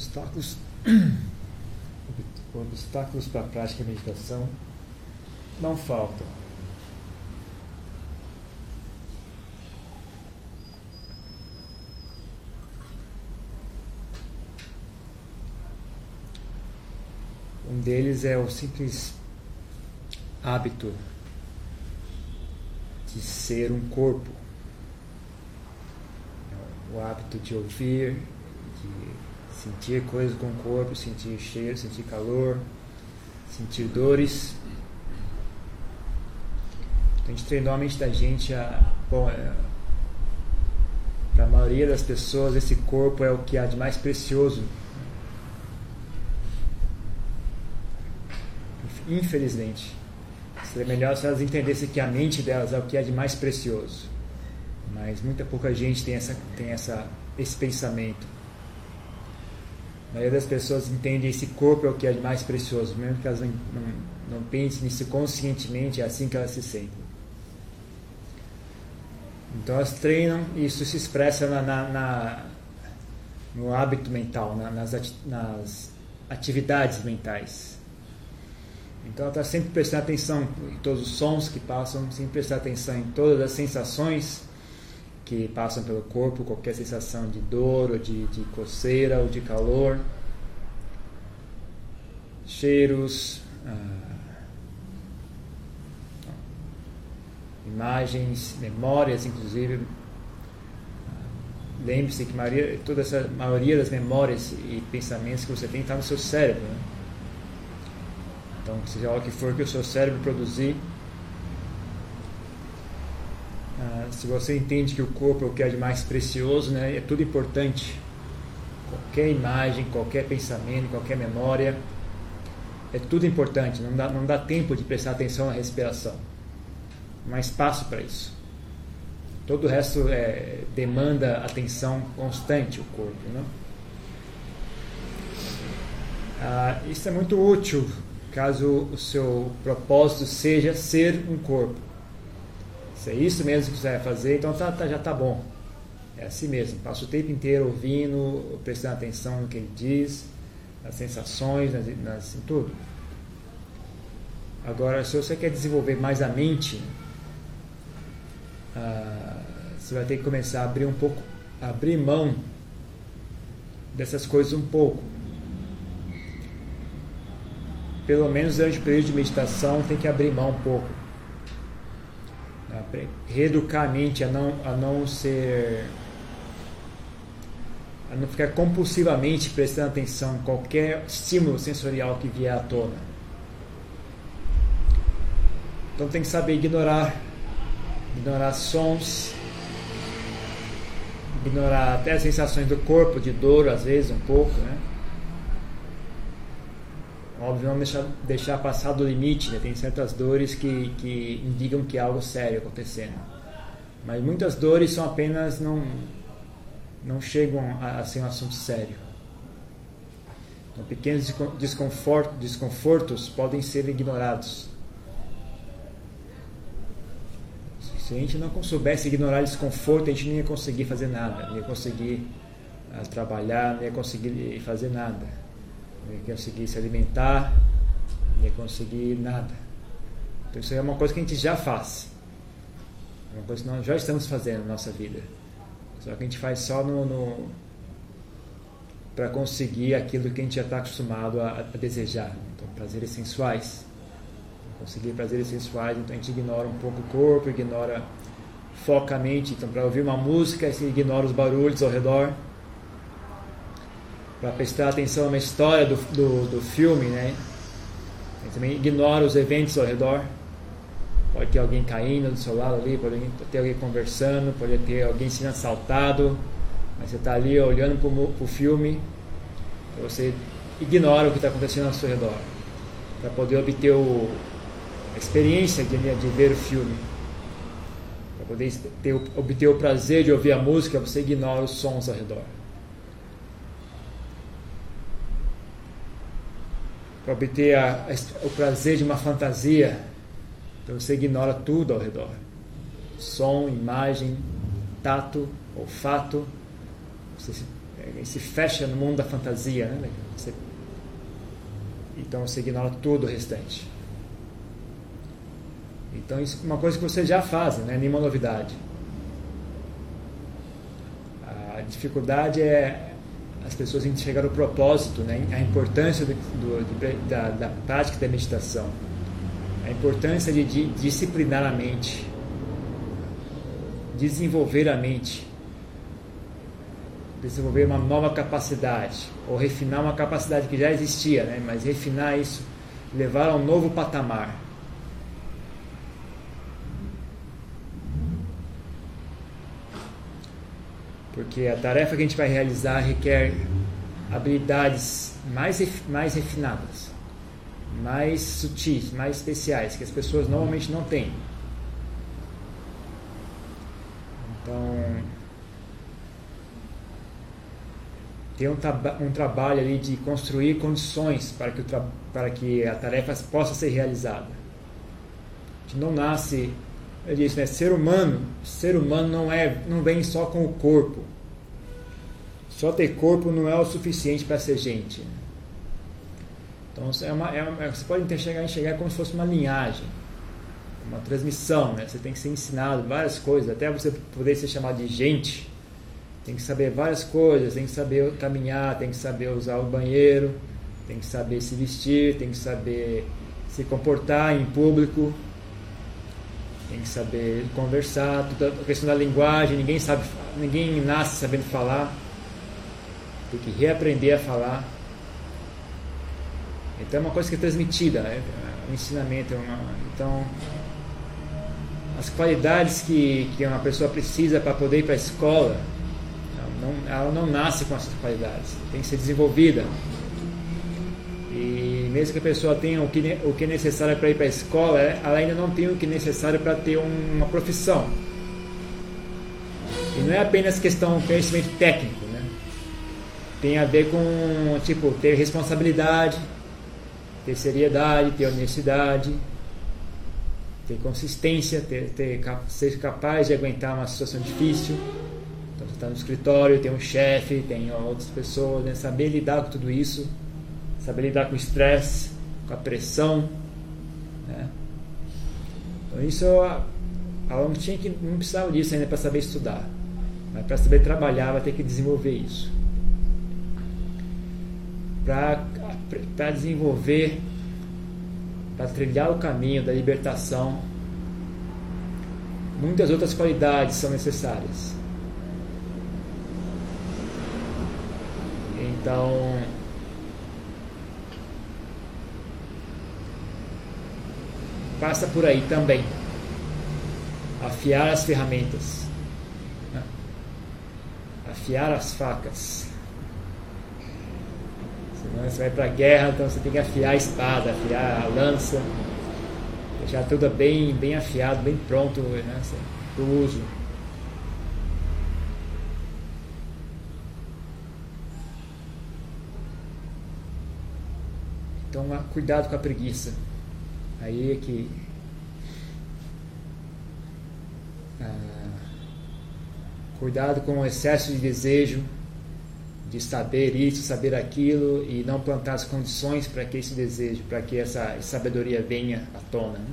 Obstáculos, obstáculos para a prática de meditação não faltam. Um deles é o simples hábito de ser um corpo, o hábito de ouvir, de sentir coisas com o corpo, sentir cheiro, sentir calor, sentir dores. Então, a gente treinou a mente da gente a. Bom, é, para a maioria das pessoas, esse corpo é o que há de mais precioso. Infelizmente. Seria melhor se elas entendessem que a mente delas é o que é de mais precioso. Mas muita pouca gente tem, essa, tem essa, esse pensamento. A maioria das pessoas entende esse corpo é o que é mais precioso, mesmo que elas não, não, não pensem nisso conscientemente, é assim que elas se sentem. Então elas treinam e isso se expressa na, na, na no hábito mental, na, nas, nas atividades mentais. Então ela está sempre prestando atenção em todos os sons que passam, sempre prestar atenção em todas as sensações que passam pelo corpo, qualquer sensação de dor, ou de, de coceira, ou de calor, cheiros, ah, imagens, memórias, inclusive. Lembre-se que maioria, toda essa maioria das memórias e pensamentos que você tem está no seu cérebro. Né? Então, seja o que for que o seu cérebro produzir, ah, se você entende que o corpo é o que é de mais precioso, né, é tudo importante. Qualquer imagem, qualquer pensamento, qualquer memória, é tudo importante. Não dá, não dá tempo de prestar atenção na respiração. Não há espaço para isso. Todo o resto é, demanda atenção constante, o corpo. Né? Ah, isso é muito útil caso o seu propósito seja ser um corpo. Se é isso mesmo que você vai fazer, então tá, tá, já está bom. É assim mesmo. Passa o tempo inteiro ouvindo, prestando atenção no que ele diz, nas sensações, nas, nas, em tudo. Agora, se você quer desenvolver mais a mente, ah, você vai ter que começar a abrir um pouco, abrir mão dessas coisas um pouco pelo menos durante o período de meditação, tem que abrir mão um pouco. Reeducar a mente a não, a não ser. a não ficar compulsivamente prestando atenção em qualquer estímulo sensorial que vier à tona. Então tem que saber ignorar. Ignorar sons, ignorar até as sensações do corpo, de dor às vezes um pouco, né? Óbvio, não deixar, deixar passar do limite, né? tem certas dores que, que indicam que há algo sério acontecendo. Mas muitas dores são apenas, não, não chegam a, a ser um assunto sério. Então, pequenos desconfortos, desconfortos podem ser ignorados. Se a gente não soubesse ignorar desconforto, a gente não ia conseguir fazer nada, não ia conseguir uh, trabalhar, não ia conseguir fazer nada ia conseguir se alimentar, ia conseguir nada. Então isso é uma coisa que a gente já faz. É uma coisa que nós já estamos fazendo na nossa vida. Só que a gente faz só no, no para conseguir aquilo que a gente já está acostumado a, a, desejar. Então, prazeres sensuais. Conseguir prazeres sensuais, então a gente ignora um pouco o corpo, ignora foca a mente. Então, para ouvir uma música, você ignora os barulhos ao redor para prestar atenção na história do, do, do filme, né? Você também ignora os eventos ao redor. Pode ter alguém caindo do seu lado ali, pode ter alguém conversando, pode ter alguém sendo assaltado, mas você está ali olhando para o filme, então você ignora o que está acontecendo ao seu redor, para poder obter o, a experiência de, de ver o filme. Para poder ter, obter o prazer de ouvir a música, você ignora os sons ao redor. Para obter a, a, o prazer de uma fantasia. Então você ignora tudo ao redor: som, imagem, tato, olfato. Você é, se fecha no mundo da fantasia, né? Você, então você ignora todo o restante. Então isso é uma coisa que você já faz, não é nenhuma novidade. A dificuldade é as pessoas enxergar o propósito, né? a importância do, do, da, da, prática da meditação, a importância de, de disciplinar a mente, desenvolver a mente, desenvolver uma nova capacidade, ou refinar uma capacidade que já existia, né? mas refinar isso, levar a um novo patamar. Porque a tarefa que a gente vai realizar requer habilidades mais, mais refinadas, mais sutis, mais especiais, que as pessoas normalmente não têm. Então, tem um, um trabalho ali de construir condições para que, para que a tarefa possa ser realizada. A gente não nasce eu disse, né, ser humano, ser humano não é, não vem só com o corpo. Só ter corpo não é o suficiente para ser gente. Então é uma, é uma, você pode enxergar, enxergar como se fosse uma linhagem, uma transmissão. Né? Você tem que ser ensinado várias coisas, até você poder ser chamado de gente. Tem que saber várias coisas, tem que saber caminhar, tem que saber usar o banheiro, tem que saber se vestir, tem que saber se comportar em público tem que saber conversar, toda a questão da linguagem, ninguém sabe, ninguém nasce sabendo falar, tem que reaprender a falar. Então é uma coisa que é transmitida, né? o ensinamento é uma, então as qualidades que, que uma pessoa precisa para poder ir para a escola, ela não, ela não nasce com essas qualidades, tem que ser desenvolvida. E mesmo que a pessoa tenha o que, o que é necessário para ir para a escola, ela ainda não tem o que é necessário para ter uma profissão. E não é apenas questão de conhecimento técnico, né? Tem a ver com, tipo, ter responsabilidade, ter seriedade, ter honestidade, ter consistência, ter, ter, ser capaz de aguentar uma situação difícil. Então, você está no escritório, tem um chefe, tem outras pessoas, né? saber lidar com tudo isso saber lidar com o estresse, com a pressão. Né? Então isso aluno tinha que não precisava disso ainda para saber estudar, mas para saber trabalhar vai ter que desenvolver isso. Para desenvolver, para trilhar o caminho da libertação, muitas outras qualidades são necessárias. Então, passa por aí também. Afiar as ferramentas. Afiar as facas. Senão você vai para a guerra, então você tem que afiar a espada, afiar a lança. Deixar tudo bem, bem afiado, bem pronto né? para o uso. Então, cuidado com a preguiça. Aí é que ah, cuidado com o excesso de desejo de saber isso, saber aquilo e não plantar as condições para que esse desejo, para que essa sabedoria venha à tona. Né?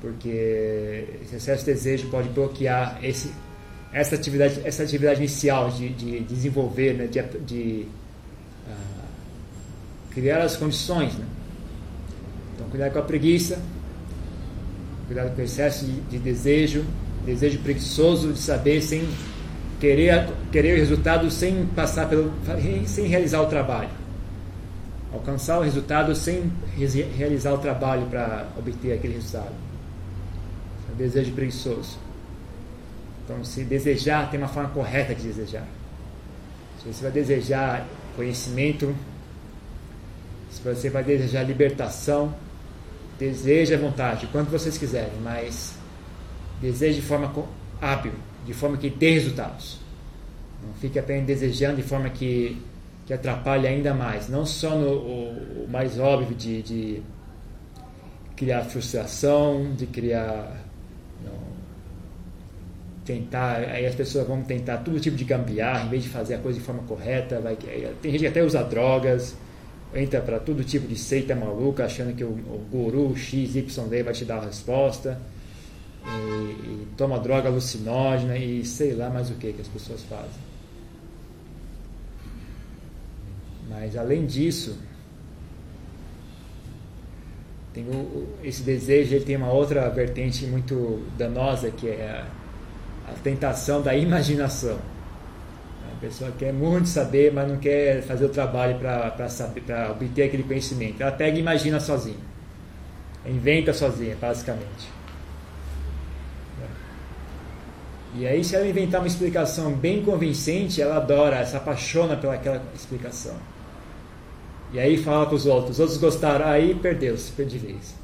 Porque esse excesso de desejo pode bloquear esse, essa, atividade, essa atividade inicial de, de desenvolver, né? de, de uh, criar as condições. Né? Então, cuidado com a preguiça, cuidado com o excesso de, de desejo, desejo preguiçoso de saber sem querer, querer o resultado sem passar pelo, sem realizar o trabalho. Alcançar o resultado sem realizar o trabalho para obter aquele resultado. É desejo preguiçoso. Então, se desejar, tem uma forma correta de desejar. Se você vai desejar conhecimento, se você vai desejar libertação, Deseje à vontade, quanto vocês quiserem, mas deseje de forma hábil, de forma que dê resultados. Não fique apenas desejando de forma que, que atrapalhe ainda mais. Não só no o, o mais óbvio de, de, criar frustração, de criar não, tentar, aí as pessoas vão tentar todo tipo de gambiarra, em vez de fazer a coisa de forma correta, vai, tem gente que até usa drogas, entra para todo tipo de seita maluca, achando que o, o guru XYZ vai te dar a resposta, e, e, toma droga alucinógena e sei lá mais o que que as pessoas fazem. Mas além disso, tem o, esse desejo ele tem uma outra vertente muito danosa que é a, a tentação da imaginação. A pessoa quer muito saber, mas não quer fazer o trabalho para obter aquele conhecimento. Ela pega e imagina sozinha, inventa sozinha, basicamente. E aí, se ela inventar uma explicação bem convincente, ela adora, se apaixona pelaquela explicação. E aí fala para os outros, os outros gostaram, aí perdeu-se, de vez.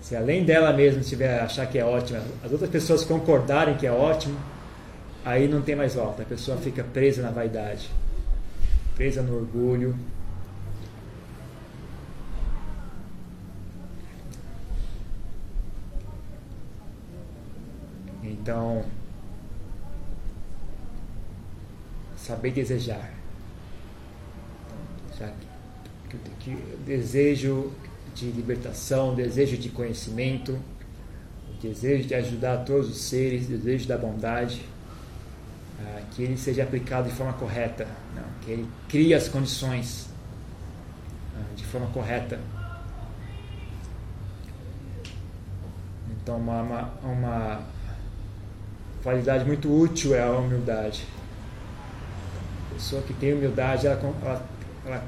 Se além dela mesma tiver achar que é ótima, as outras pessoas concordarem que é ótimo, aí não tem mais volta. A pessoa fica presa na vaidade, presa no orgulho. Então, saber desejar. Já que que, que desejo de libertação, desejo de conhecimento, desejo de ajudar todos os seres, desejo da bondade, ah, que ele seja aplicado de forma correta, não, que ele crie as condições ah, de forma correta. Então, uma, uma, uma qualidade muito útil é a humildade. A pessoa que tem humildade, ela, ela, ela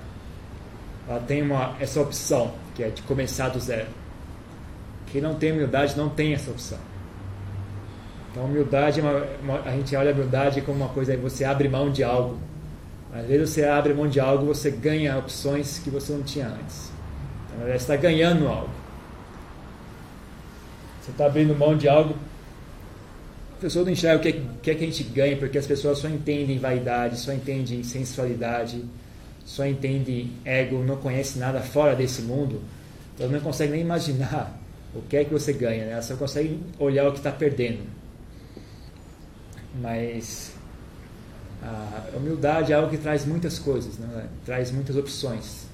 ela tem uma, essa opção, que é de começar do zero. Quem não tem humildade não tem essa opção. Então, humildade, é uma, uma, a gente olha a humildade como uma coisa, aí você abre mão de algo. Às vezes você abre mão de algo, você ganha opções que você não tinha antes. Então, você está ganhando algo. Você está abrindo mão de algo. A pessoa não enxerga o que é, que, é que a gente ganha, porque as pessoas só entendem vaidade, só entendem sensualidade, só entende ego, não conhece nada fora desse mundo, então não consegue nem imaginar o que é que você ganha, né? Ela só consegue olhar o que está perdendo. Mas a humildade é algo que traz muitas coisas, né? traz muitas opções.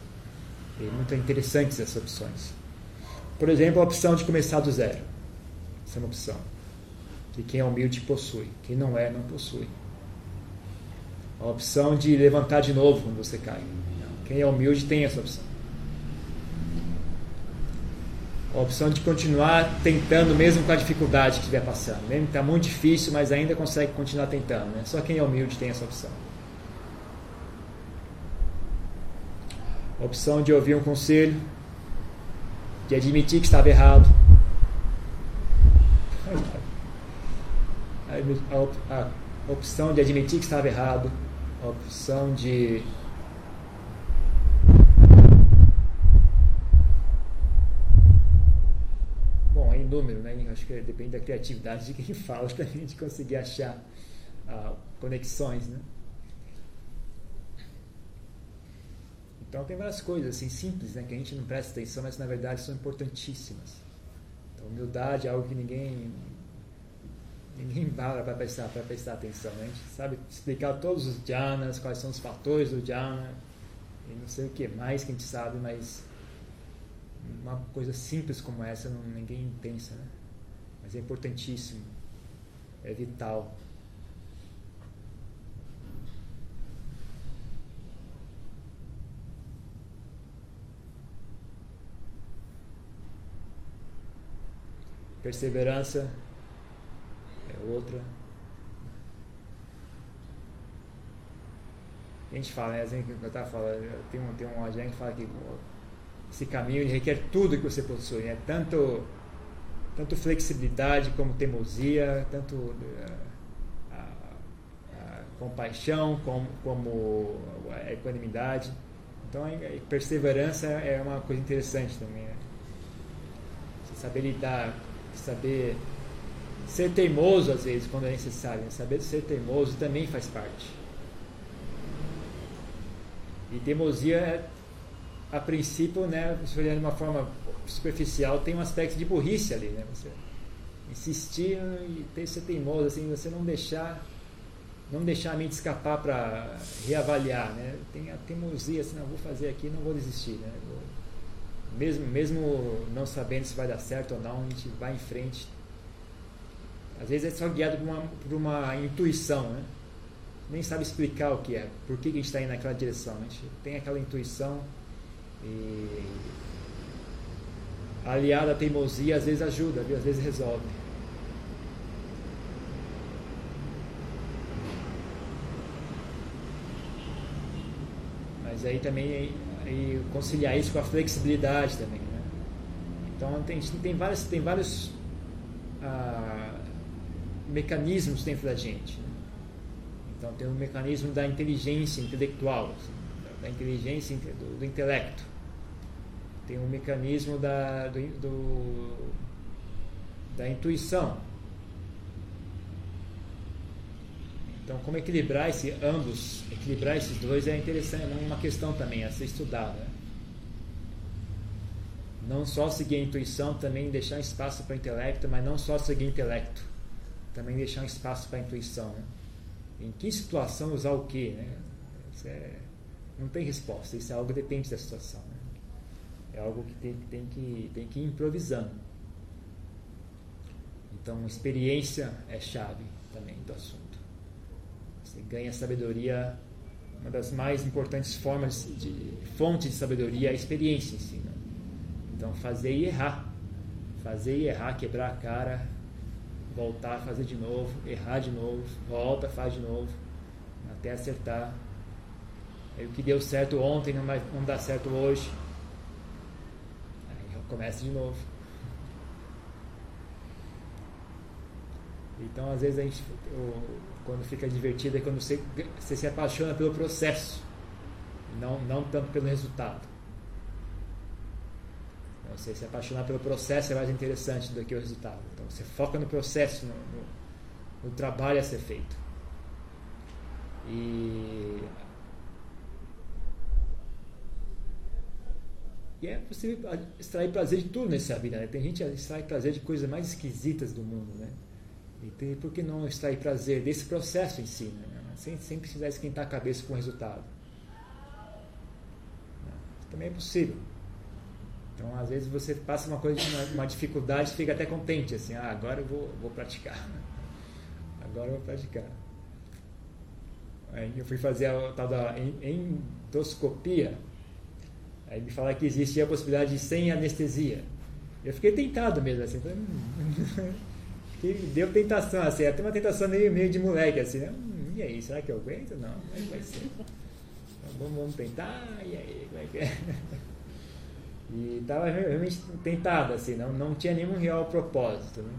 E muito interessantes essas opções. Por exemplo, a opção de começar do zero. Essa é uma opção. Que quem é humilde possui. Quem não é, não possui. A opção de levantar de novo quando você cai. Quem é humilde tem essa opção. A opção de continuar tentando mesmo com a dificuldade que estiver passando. Mesmo que está muito difícil, mas ainda consegue continuar tentando. Né? Só quem é humilde tem essa opção. A opção de ouvir um conselho, de admitir que estava errado. A opção de admitir que estava errado a opção de bom é em número né acho que depende da criatividade de quem fala para a gente conseguir achar ah, conexões né então tem várias coisas assim simples né que a gente não presta atenção mas na verdade são importantíssimas então humildade é algo que ninguém ninguém para para prestar, para prestar atenção. Né? A gente sabe explicar todos os jhanas, quais são os fatores do jhana, e não sei o que mais que a gente sabe, mas uma coisa simples como essa não, ninguém pensa. Né? Mas é importantíssimo, é vital. Perseverança é outra. A gente fala, né? Assim, eu estava falando, tem um, tem um gente que fala que esse caminho requer tudo que você possui, né? tanto, tanto flexibilidade como teimosia, tanto a, a, a compaixão como, como a equanimidade. Então a perseverança é uma coisa interessante também. Né? Saber lidar, saber Ser teimoso, às vezes, quando é necessário. Né? Saber ser teimoso também faz parte. E teimosia, a princípio, né, se olhar de uma forma superficial, tem um aspecto de burrice ali. Né? Você insistir e ter, ser teimoso, assim, você não deixar não deixar a mente escapar para reavaliar, né? Tem a teimosia, assim, não vou fazer aqui, não vou desistir, né? Mesmo, mesmo não sabendo se vai dar certo ou não, a gente vai em frente. Às vezes é só guiado por uma, por uma intuição, né? Nem sabe explicar o que é, por que, que a gente está indo naquela direção. A gente tem aquela intuição e aliada à teimosia às vezes ajuda, às vezes resolve. Mas aí também e conciliar isso com a flexibilidade também. Né? Então tem, tem vários, tem vários ah, mecanismos dentro da gente. Né? Então tem o um mecanismo da inteligência intelectual, assim, da inteligência do, do, intelecto. Tem um mecanismo da, do, do, da intuição. Então, como equilibrar esse, ambos, equilibrar esses dois é interessante, é uma questão também a ser estudada. Não só seguir a intuição, também deixar espaço para o intelecto, mas não só seguir o intelecto, também deixar espaço para a intuição. Né? Em que situação usar o que? Né? É, não tem resposta, isso é algo que depende da situação. É algo que tem, tem, que tem que ir improvisando. Então, experiência é chave também do assunto. Você ganha sabedoria, uma das mais importantes formas de fonte de sabedoria é a experiência em si. Né? Então, fazer e errar. Fazer e errar, quebrar a cara, voltar, fazer de novo, errar de novo, volta, faz de novo, até acertar. Aí, o que deu certo ontem não, vai, não dá certo hoje. Começa de novo. Então, às vezes, a gente, quando fica divertido é quando você, você se apaixona pelo processo, não, não tanto pelo resultado. Então, você se apaixonar pelo processo é mais interessante do que o resultado. Então você foca no processo, no, no, no trabalho a ser feito. E, e é possível extrair prazer de tudo nessa vida. Né? Tem gente que extrai prazer de coisas mais esquisitas do mundo. Né? E tem, por que não extrair prazer desse processo em si, né? sem, sem precisar esquentar a cabeça com o resultado? Também é possível. Então, às vezes, você passa uma coisa, uma, uma dificuldade, fica até contente, assim, ah, agora eu vou, vou praticar. Agora eu vou praticar. Aí eu fui fazer a tal da endoscopia, aí me falaram que existia a possibilidade de sem anestesia. Eu fiquei tentado mesmo, assim, hum, deu tentação, assim, até uma tentação meio, meio de moleque, assim, né? Hum, e aí, será que eu aguento? Não, é que vai ser? Então, vamos, vamos tentar, e aí, como é que é? E estava realmente tentado, assim, não, não tinha nenhum real propósito, né?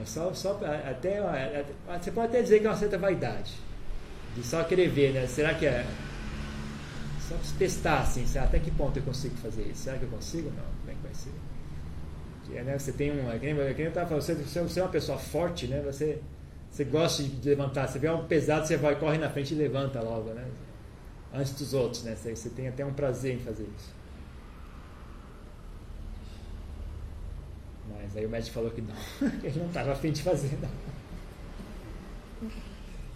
É só, só até, você pode até dizer que é uma certa vaidade, de só querer ver, né? Será que é. Só testar, assim, até que ponto eu consigo fazer isso? Será que eu consigo? Não, como é que vai ser? é, né, você tem um. É que nem, é nem falando, você, você é uma pessoa forte, né? Você, você gosta de levantar. Você vê algo pesado, você vai, corre na frente e levanta logo, né? Antes dos outros, né? Você, você tem até um prazer em fazer isso. Mas aí o médico falou que não, ele não estava afim de fazer, não.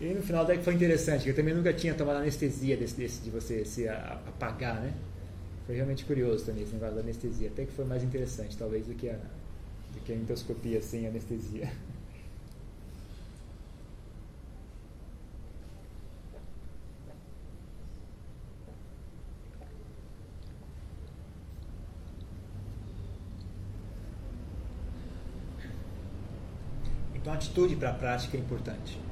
E no final até que foi interessante, eu também nunca tinha tomado anestesia desse, desse de você se apagar, né? Foi realmente curioso também esse negócio da anestesia. Até que foi mais interessante, talvez, do que a, do que a endoscopia sem anestesia. Então, a atitude para a prática é importante.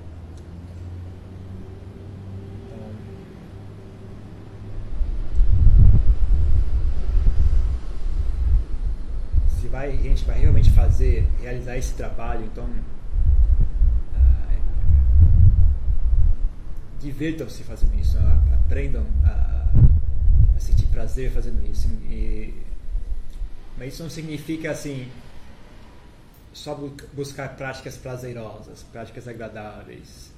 Vai, a gente vai realmente fazer, realizar esse trabalho, então ah, divirtam-se fazendo isso, aprendam a, a, sentir prazer fazendo isso. E, mas isso não significa assim só buscar práticas prazerosas, práticas agradáveis,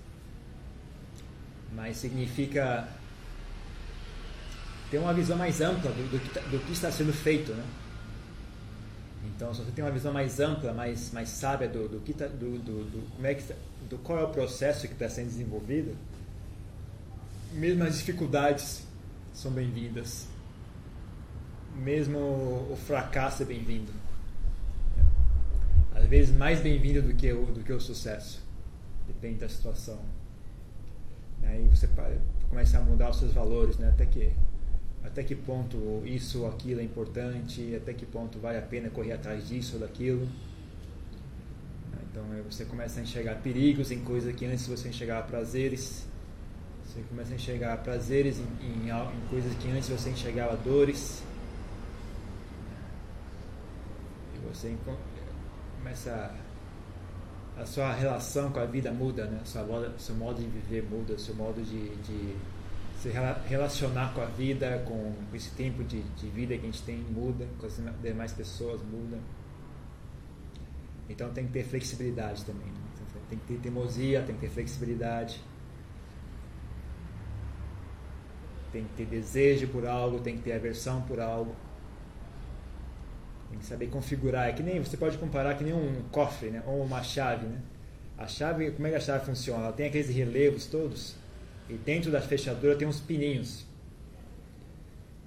mas significa ter uma visão mais ampla do, do, tá, do que está sendo feito, né? Então, se você tem uma visão mais ampla, mais, mais sábia do, do que tá, do, do, do, como é que tá, do qual é o processo que está sendo desenvolvido, mesmo as dificuldades são bem-vindas, mesmo o fracasso é bem-vindo, às vezes mais bem-vindo do que o do que o sucesso, depende da situação. Aí você começa a mudar os seus valores, né? Até que até que ponto isso ou aquilo é importante, até que ponto vale a pena correr atrás disso ou daquilo. Então você começa a enxergar perigos em coisas que antes você enxergava prazeres. Você começa a enxergar prazeres em, em, em coisas que antes você enxergava dores. E você começa a, a sua relação com a vida muda, né? Sua seu modo de viver muda, seu modo de, de se relacionar com a vida, com esse tempo de, de vida que a gente tem muda, com as demais pessoas muda. Então tem que ter flexibilidade também. Né? Tem que ter teimosia, tem que ter flexibilidade. Tem que ter desejo por algo, tem que ter aversão por algo. Tem que saber configurar. É que nem você pode comparar que nem um cofre, né? Ou uma chave, né? A chave, como é que a chave funciona? Ela tem aqueles relevos todos e dentro da fechadura tem uns pininhos.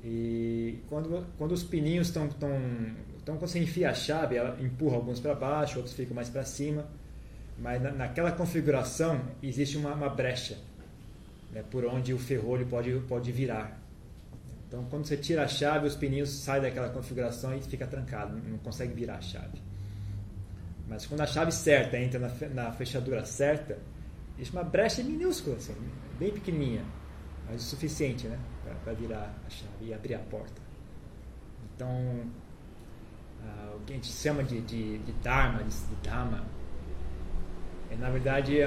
E quando, quando os pininhos estão. Tão, então, quando você enfia a chave, ela empurra alguns para baixo, outros ficam mais para cima. Mas na, naquela configuração existe uma, uma brecha né, por onde o ferrolho pode, pode virar. Então, quando você tira a chave, os pininhos saem daquela configuração e fica trancado, não consegue virar a chave. Mas quando a chave certa entra na, na fechadura certa, existe uma brecha minúscula, assim, bem pequenininha, mas o suficiente né, para virar a chave e abrir a porta. Então, uh, o que a gente chama de, de, de Dharma, de, de é na verdade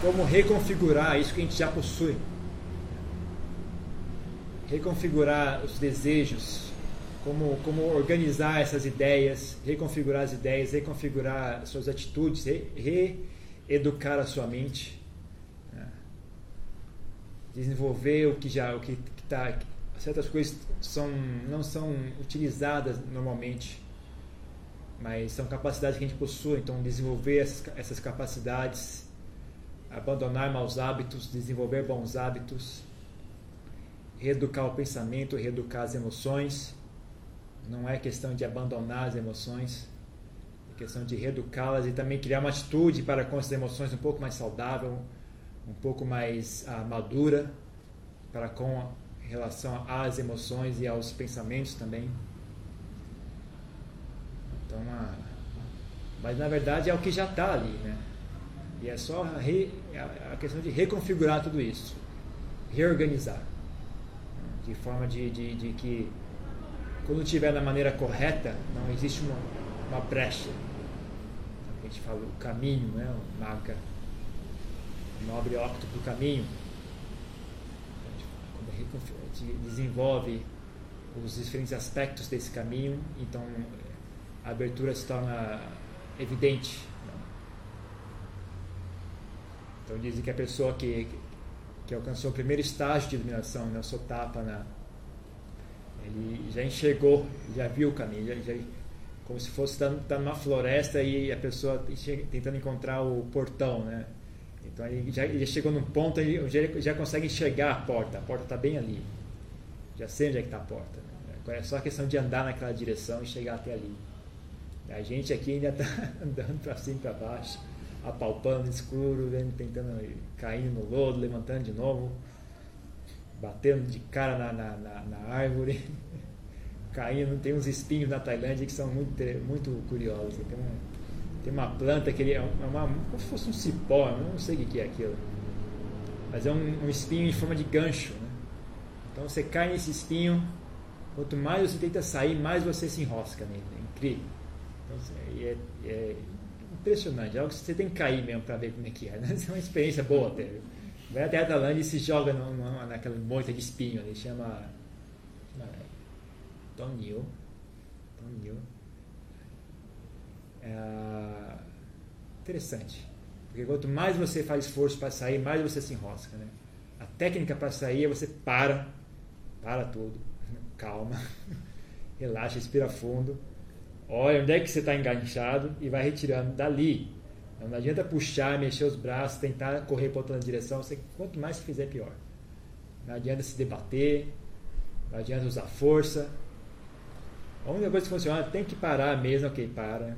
como reconfigurar isso que a gente já possui. Reconfigurar os desejos, como, como organizar essas ideias, reconfigurar as ideias, reconfigurar suas atitudes, re, reeducar a sua mente desenvolver o que já o que está certas coisas são não são utilizadas normalmente mas são capacidades que a gente possui. Então desenvolver essas, essas capacidades abandonar maus hábitos desenvolver bons hábitos reeducar o pensamento reeducar as emoções. Não é questão de abandonar as emoções é questão de reeducá-las e também criar uma atitude para com essas emoções um pouco mais saudável um pouco mais ah, madura para com relação às emoções e aos pensamentos também. Então, ah, mas na verdade é o que já está ali, né? E é só a, re, a questão de reconfigurar tudo isso, reorganizar, de forma de, de, de que quando estiver da maneira correta, não existe uma, uma brecha. A gente fala o caminho, né? O marca nobre do caminho, desenvolve os diferentes aspectos desse caminho, então a abertura se torna evidente. Então dizem que a pessoa que, que alcançou o primeiro estágio de iluminação, né, Sotapa, na, ele já enxergou, já viu o caminho, já, já, como se fosse estar numa floresta e a pessoa tentando encontrar o portão, né? Então ele já, ele chegou num ponto onde ele já consegue enxergar a porta, a porta está bem ali. Já sei onde é que está a porta. Né? Agora é só questão de andar naquela direção e chegar até ali. A gente aqui ainda está andando para cima e para baixo, apalpando no escuro, vendo, tentando cair no lodo, levantando de novo, batendo de cara na, na, na, na árvore, caindo. Tem uns espinhos na Tailândia que são muito, muito curiosos. Tem tem uma planta que ele é uma, como se fosse um cipó, não sei o que é aquilo. Mas é um, um espinho em forma de gancho. Né? Então você cai nesse espinho, quanto mais você tenta sair, mais você se enrosca nele. É incrível. Então, é, é impressionante. É algo que você tem que cair mesmo para ver como é que é. Né? É uma experiência boa até. Vai até a Tailândia e se joga naquela monte de espinho ali. Chama. chama. Tonil. É interessante. Porque quanto mais você faz esforço para sair, mais você se enrosca. Né? A técnica para sair é você para, para tudo, calma, relaxa, respira fundo, olha onde é que você está enganchado e vai retirando dali. Não adianta puxar, mexer os braços, tentar correr para outra direção. Você, quanto mais você fizer, pior. Não adianta se debater, não adianta usar força. A única coisa que funciona tem que parar mesmo, ok, para.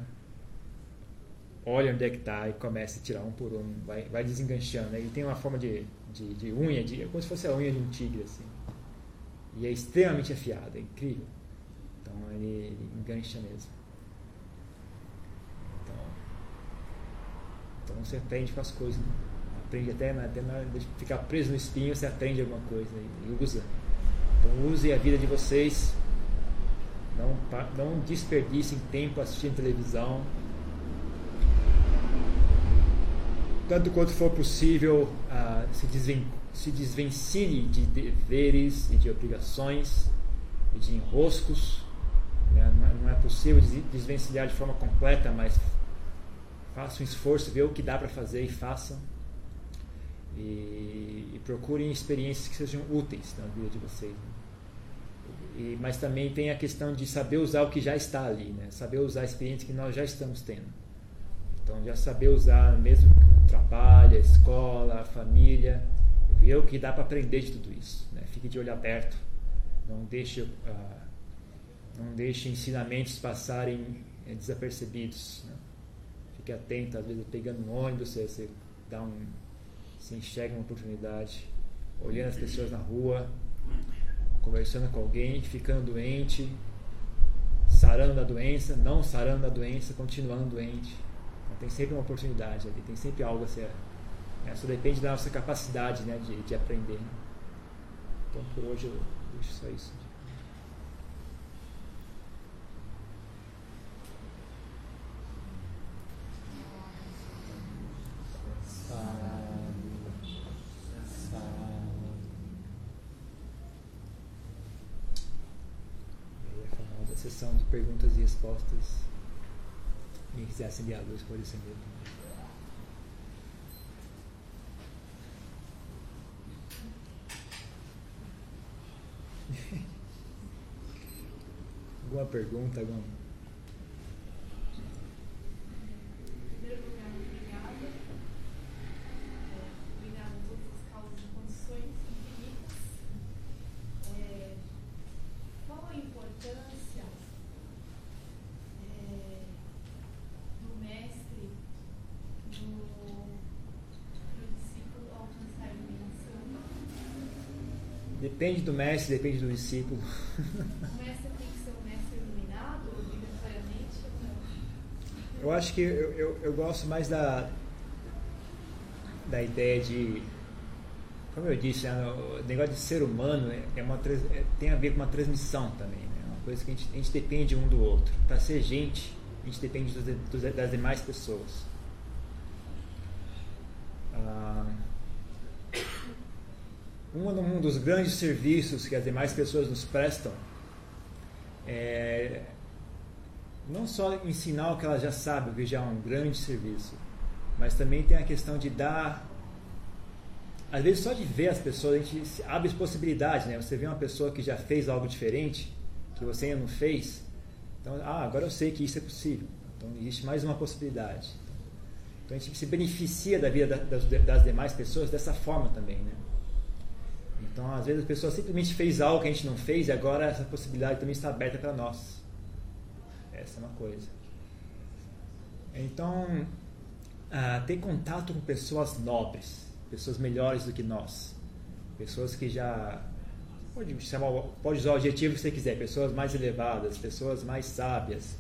Olha onde é que está e começa a tirar um por um, vai, vai desenganchando. Ele tem uma forma de, de, de unha, de, como se fosse a unha de um tigre, assim. E é extremamente afiado, é incrível. Então ele, ele engancha mesmo. Então, então você aprende com as coisas. Né? Aprende até, até na hora de ficar preso no espinho, você aprende alguma coisa e usa. Então use a vida de vocês. Não, não desperdicem tempo assistindo televisão. Tanto quanto for possível, uh, se, desven se desvencilhe de deveres e de obrigações e de enroscos. Né? Não, é, não, é, possível desvencilhar de forma completa, mas faça um esforço, vê o que dá para fazer e façam. E, e, procurem experiências que sejam úteis na vida de vocês. Né? E, mas também tem a questão de saber usar o que já está ali, né? saber usar a experiência que nós já estamos tendo. Então, já saber usar mesmo trabalho, a escola, a família, ver o que dá para aprender de tudo isso. Né? Fique de olho aberto, não deixe, uh, não deixe ensinamentos passarem eh, desapercebidos. Né? Fique atento, às vezes pegando um ônibus, você, você dá um, você enxerga uma oportunidade, olhando as pessoas na rua, conversando com alguém, ficando doente, sarando da doença, não sarando da doença, continuando doente. Tem sempre uma oportunidade ali, tem sempre algo a ser. Né? Só depende da nossa capacidade né, de, de aprender. Então por hoje eu deixo só isso. sessão de perguntas e respostas. Quem quiser acender a luz, pode acender. alguma pergunta, alguma Depende do mestre, depende do discípulo. O mestre tem que ser um mestre iluminado, obrigatoriamente ou não? Eu acho que eu, eu, eu gosto mais da, da ideia de. Como eu disse, né, o negócio de ser humano é, é uma, é, tem a ver com uma transmissão também. Né? Uma coisa que a gente, a gente depende um do outro. Para ser gente, a gente depende dos, dos, das demais pessoas. Um dos grandes serviços que as demais pessoas nos prestam é não só ensinar o que elas já sabem, que já é um grande serviço, mas também tem a questão de dar. Às vezes, só de ver as pessoas, a gente abre as possibilidades, né? Você vê uma pessoa que já fez algo diferente, que você ainda não fez, então, ah, agora eu sei que isso é possível. Então, existe mais uma possibilidade. Então, a gente se beneficia da vida das, demais pessoas dessa forma também, né? Então, às vezes a pessoa simplesmente fez algo que a gente não fez e agora essa possibilidade também está aberta para nós. Essa é uma coisa. Então, ah, ter contato com pessoas nobres, pessoas melhores do que nós, pessoas que já pode chamar, pode usar o adjetivo que você quiser, pessoas mais elevadas, pessoas mais sábias,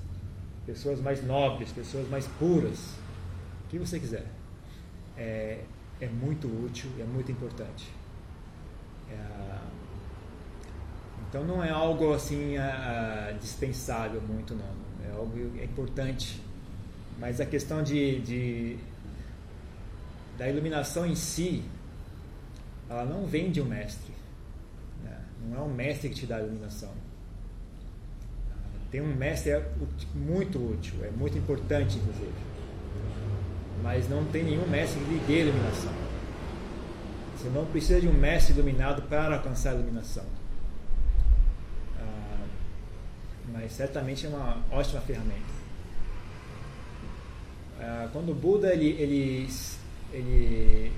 pessoas mais nobres, pessoas mais puras, o que você quiser, é, é muito útil e é muito importante. É, então não é algo assim uh, dispensável muito não, é algo é importante. Mas a questão de, de da iluminação em si, ela não vem de um mestre. Né? Não é um mestre que te dá a iluminação. Tem um mestre é muito útil, é muito importante inclusive. Mas não tem nenhum mestre que lhe dê a iluminação. Você não precisa de um mestre iluminado para alcançar a iluminação. Ah, mas certamente é uma ótima ferramenta. Ah, quando o Buda ele, ele, ele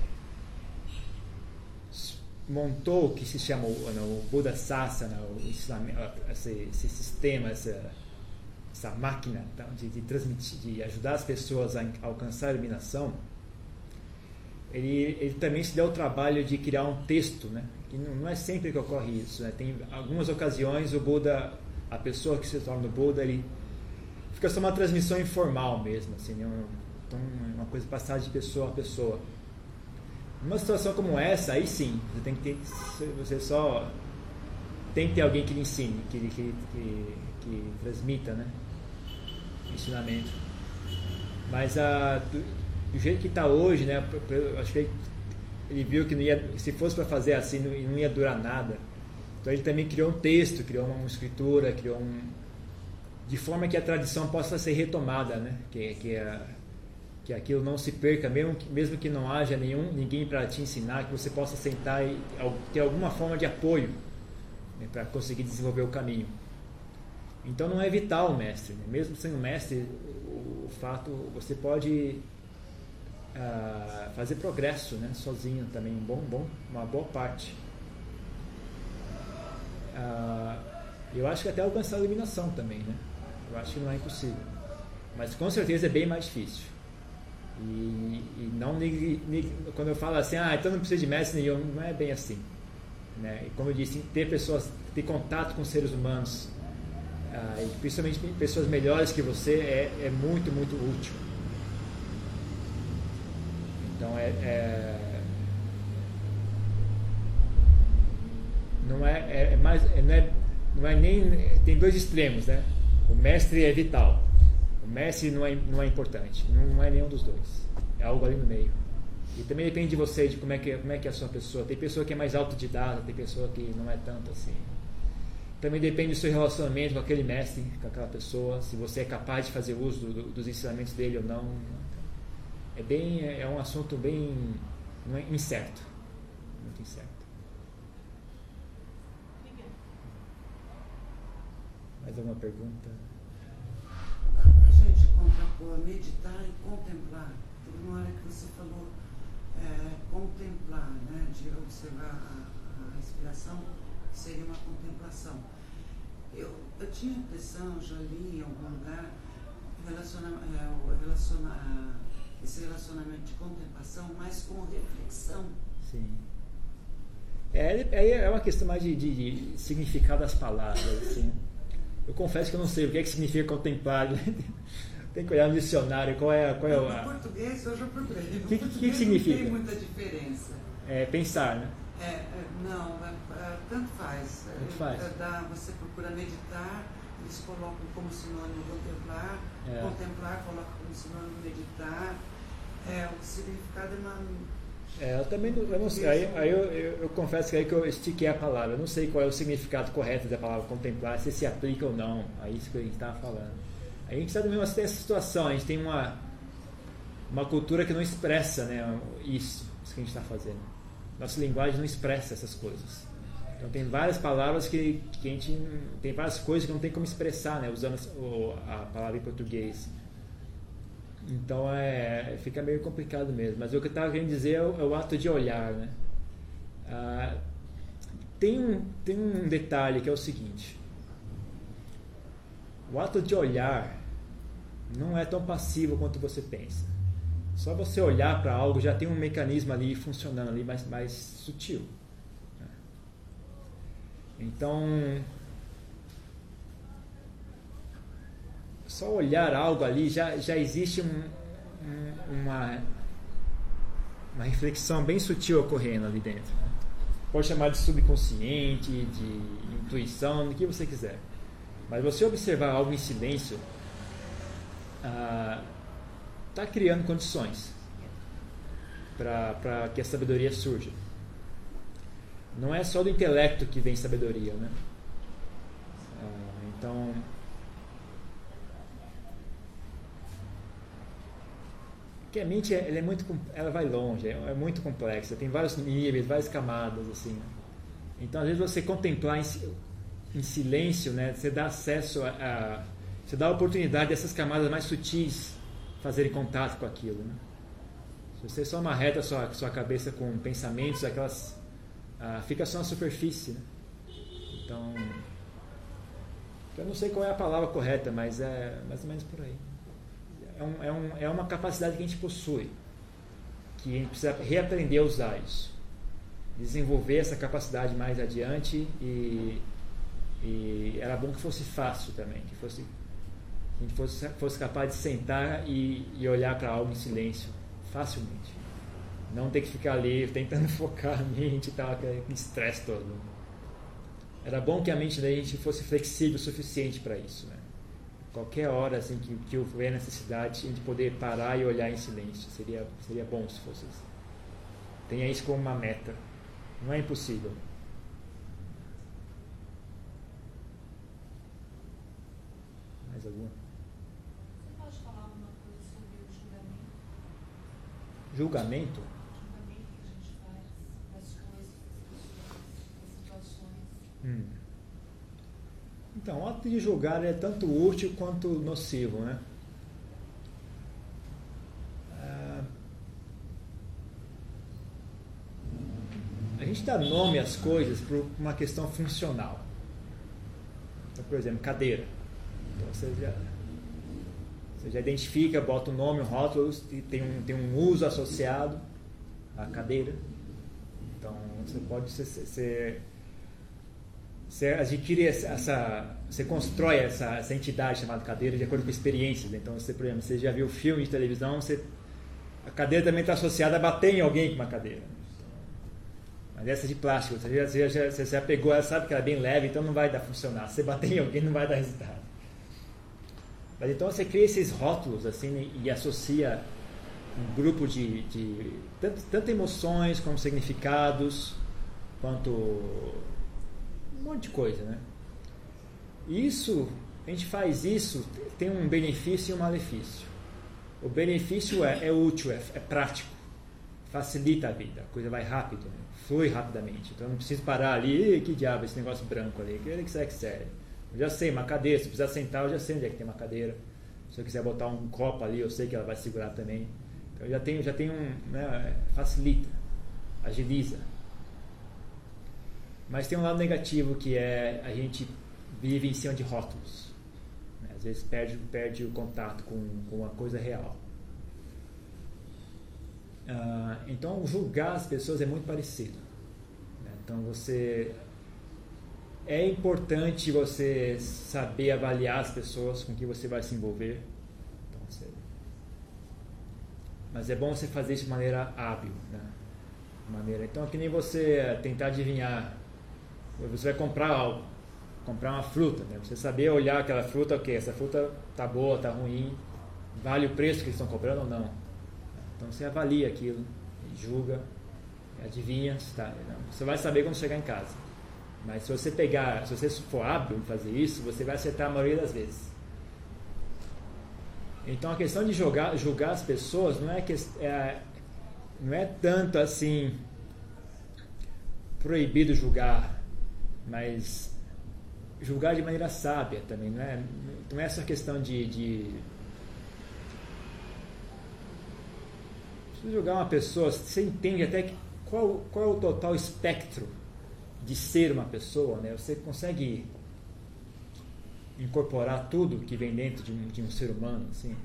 montou o que se chama o, o Buda Sasana, o Islam, esse, esse, sistema, essa, essa máquina de, de, transmitir, de ajudar as pessoas a alcançar a iluminação, ele, ele também se deu o trabalho de criar um texto, né? Não, não é sempre que ocorre isso, né? Tem algumas ocasiões o Buda, a pessoa que se torna o Buda, ele fica só uma transmissão informal mesmo, assim, né? então uma coisa passada de pessoa a pessoa. Numa situação como essa, aí sim, você tem que ter, você só tem que ter alguém que lhe ensine, que, que, que, que transmita, né? Ensinamento. Mas a, do, jeito que está hoje, né? Acho que ele viu que não ia, se fosse para fazer assim, não, não, ia durar nada. Então ele também criou um texto, criou uma, uma escritura, criou um de forma que a tradição possa ser retomada, né? Que, que a, que aquilo não se perca, mesmo que, mesmo que não haja nenhum ninguém para te ensinar, que você possa sentar e ter alguma forma de apoio né, para conseguir desenvolver o caminho. Então não é vital o mestre, né? mesmo sendo mestre, o, o, fato você pode uh, fazer progresso, né, sozinho também, um bom, bom, uma boa parte. Uh, eu acho que até alcançar a iluminação também, né? Eu acho que não é impossível, mas com certeza é bem mais difícil. E, e não quando eu falo assim, ah, então não precisa de mestre nenhum, não é bem assim. Né? E como eu disse, ter pessoas, ter contato com seres humanos, ah, principalmente pessoas melhores que você, é, é muito, muito útil. Então é, é não é, é, é mais não é, não é nem tem dois extremos, né? O mestre é vital o Messi não é, não é importante, não é nenhum dos dois. É algo ali no meio. E também depende de você, de como é que, é, como é, que é a sua pessoa. Tem pessoa que é mais autodidata, tem pessoa que não é tanto assim. Também depende do seu relacionamento com aquele mestre, com aquela pessoa, se você é capaz de fazer uso do, do, dos ensinamentos dele ou não. É bem, é um assunto bem é, incerto, muito incerto. Mais alguma pergunta? contrapor meditar e contemplar. Teve uma hora que você falou é, contemplar, né, de observar a, a respiração, seria uma contemplação. Eu, eu tinha a impressão, já li em algum lugar, relaciona, é, relaciona, esse relacionamento de contemplação mais com reflexão. Sim. É, é uma questão mais de, de, de significado das palavras. Assim. Eu confesso que eu não sei o que, é que significa contemplar. Tem que olhar no dicionário qual é, qual é o. No português eu já procurei. O que, que, que significa? Não tem muita diferença. É pensar, né? É, é não, é, é, tanto faz. Tanto faz. É, dá, você procura meditar, eles colocam como sinônimo contemplar, contemplar coloca como sinônimo meditar. É, o significado é uma. É, eu também eu não sei. Aí, aí eu, eu, eu, confesso que aí que eu estiquei a palavra. Eu não sei qual é o significado correto da palavra contemplar, se se aplica ou não a isso que a gente estava falando. A gente está mesmo essa situação, a gente tem uma, uma cultura que não expressa né, isso, isso que a gente está fazendo. Nossa linguagem não expressa essas coisas. Então tem várias palavras que, que a gente. tem várias coisas que não tem como expressar, né, usando a palavra em português. Então é, fica meio complicado mesmo. Mas o que eu estava querendo dizer é o, é o, ato de olhar. Né? Ah, tem, um, tem um detalhe que é o seguinte: o ato de olhar não é tão passivo quanto você pensa. Só você olhar para algo já tem um mecanismo ali funcionando ali mais, mais sutil. Né? Então, só olhar algo ali já, já existe um, um, uma, uma reflexão bem sutil ocorrendo ali dentro. Né? Pode chamar de subconsciente, de intuição, do que você quiser. Mas você observar algo em silêncio está ah, criando condições para que a sabedoria surja. Não é só do intelecto que vem sabedoria, né? Ah, então, que a mente ela é muito ela vai longe é, é, muito complexa tem vários níveis várias camadas assim então às vezes você contemplar em silêncio, né, você dá acesso a, a você dá a oportunidade dessas camadas mais sutis fazerem contato com aquilo. Né? Se você só marreta a sua, sua cabeça com pensamentos, aquelas ah, fica só na superfície. Né? Então, eu não sei qual é a palavra correta, mas é mais ou menos por aí. É, um, é, um, é uma capacidade que a gente possui, que a gente precisa reaprender a usar isso. Desenvolver essa capacidade mais adiante e, e era bom que fosse fácil também, que fosse a gente fosse, fosse capaz de sentar e, e olhar para algo em silêncio facilmente. Não ter que ficar ali tentando focar a mente e tal, aquele estresse todo. Era bom que a mente da gente fosse flexível o suficiente para isso. Né? Qualquer hora assim, que, que houver necessidade, a gente poder parar e olhar em silêncio. Seria, seria bom se fosse assim. Tenha isso como uma meta. Não é impossível. Mais alguma? Você pode falar alguma coisa sobre o julgamento? Julgamento? julgamento que a gente faz das coisas, das pessoas, das situações. Hum. Então, o ato de julgar é tanto útil quanto nocivo, né? Ah, a gente dá nome às coisas por uma questão funcional. Então, por exemplo, cadeira. Então, você já, você já identifica, bota o um nome, um rótulo, tem um, tem um uso associado à cadeira. Então, você pode ser, ser você adquire essa, você constrói essa, essa entidade chamada cadeira de acordo com experiências. Então, você, por exemplo, você já viu filme de televisão, você, a cadeira também está associada a bater em alguém com uma cadeira. Mas essa de plástico, você já, já, você já pegou, ela sabe que ela é bem leve, então não vai dar funcionar. Se você bater em alguém, não vai dar resultado. Mas então você cria esses rótulos assim e associa um grupo de, de tanto, tanto emoções como significados, quanto um monte de coisa, né? Isso, a gente faz isso, tem um benefício e um malefício. O benefício é, é útil, é, é, prático, facilita a vida, a coisa vai rápido, né? flui rapidamente. Então não preciso parar ali, que diabo esse negócio branco ali, que ele que serve? Eu já sei, uma cadeira, se precisar sentar, eu já sei onde é que tem uma cadeira. Se eu quiser botar um copo ali, eu sei que ela vai segurar também. Então já tenho, já tenho um, né, facilita, agiliza. Mas tem um lado negativo que é a gente vive em cima de rótulos. Né? Às vezes perde, perde o contato com, com a coisa real. Uh, então julgar as pessoas é muito parecido. Né? Então você é importante você saber avaliar as pessoas com que você vai se envolver. Então, você... Mas é bom você fazer isso de maneira hábil. Né? Maneira... Então, é que nem você tentar adivinhar você vai comprar algo, comprar uma fruta, né? Você saber olhar aquela fruta, ok, essa fruta tá boa, tá ruim, vale o preço que eles estão comprando ou não. Então você avalia aquilo, julga, adivinha, tá, você vai saber quando chegar em casa. Mas se você pegar, se você for hábil em fazer isso, você vai acertar a maioria das vezes. Então a questão de julgar, julgar as pessoas não é, que, é, não é tanto assim proibido julgar mas julgar de maneira sábia também, não é, não é essa questão de, de julgar uma pessoa, você entende até que qual, qual é o total espectro de ser uma pessoa, né? Você consegue incorporar tudo que vem dentro de um, de um ser humano, assim.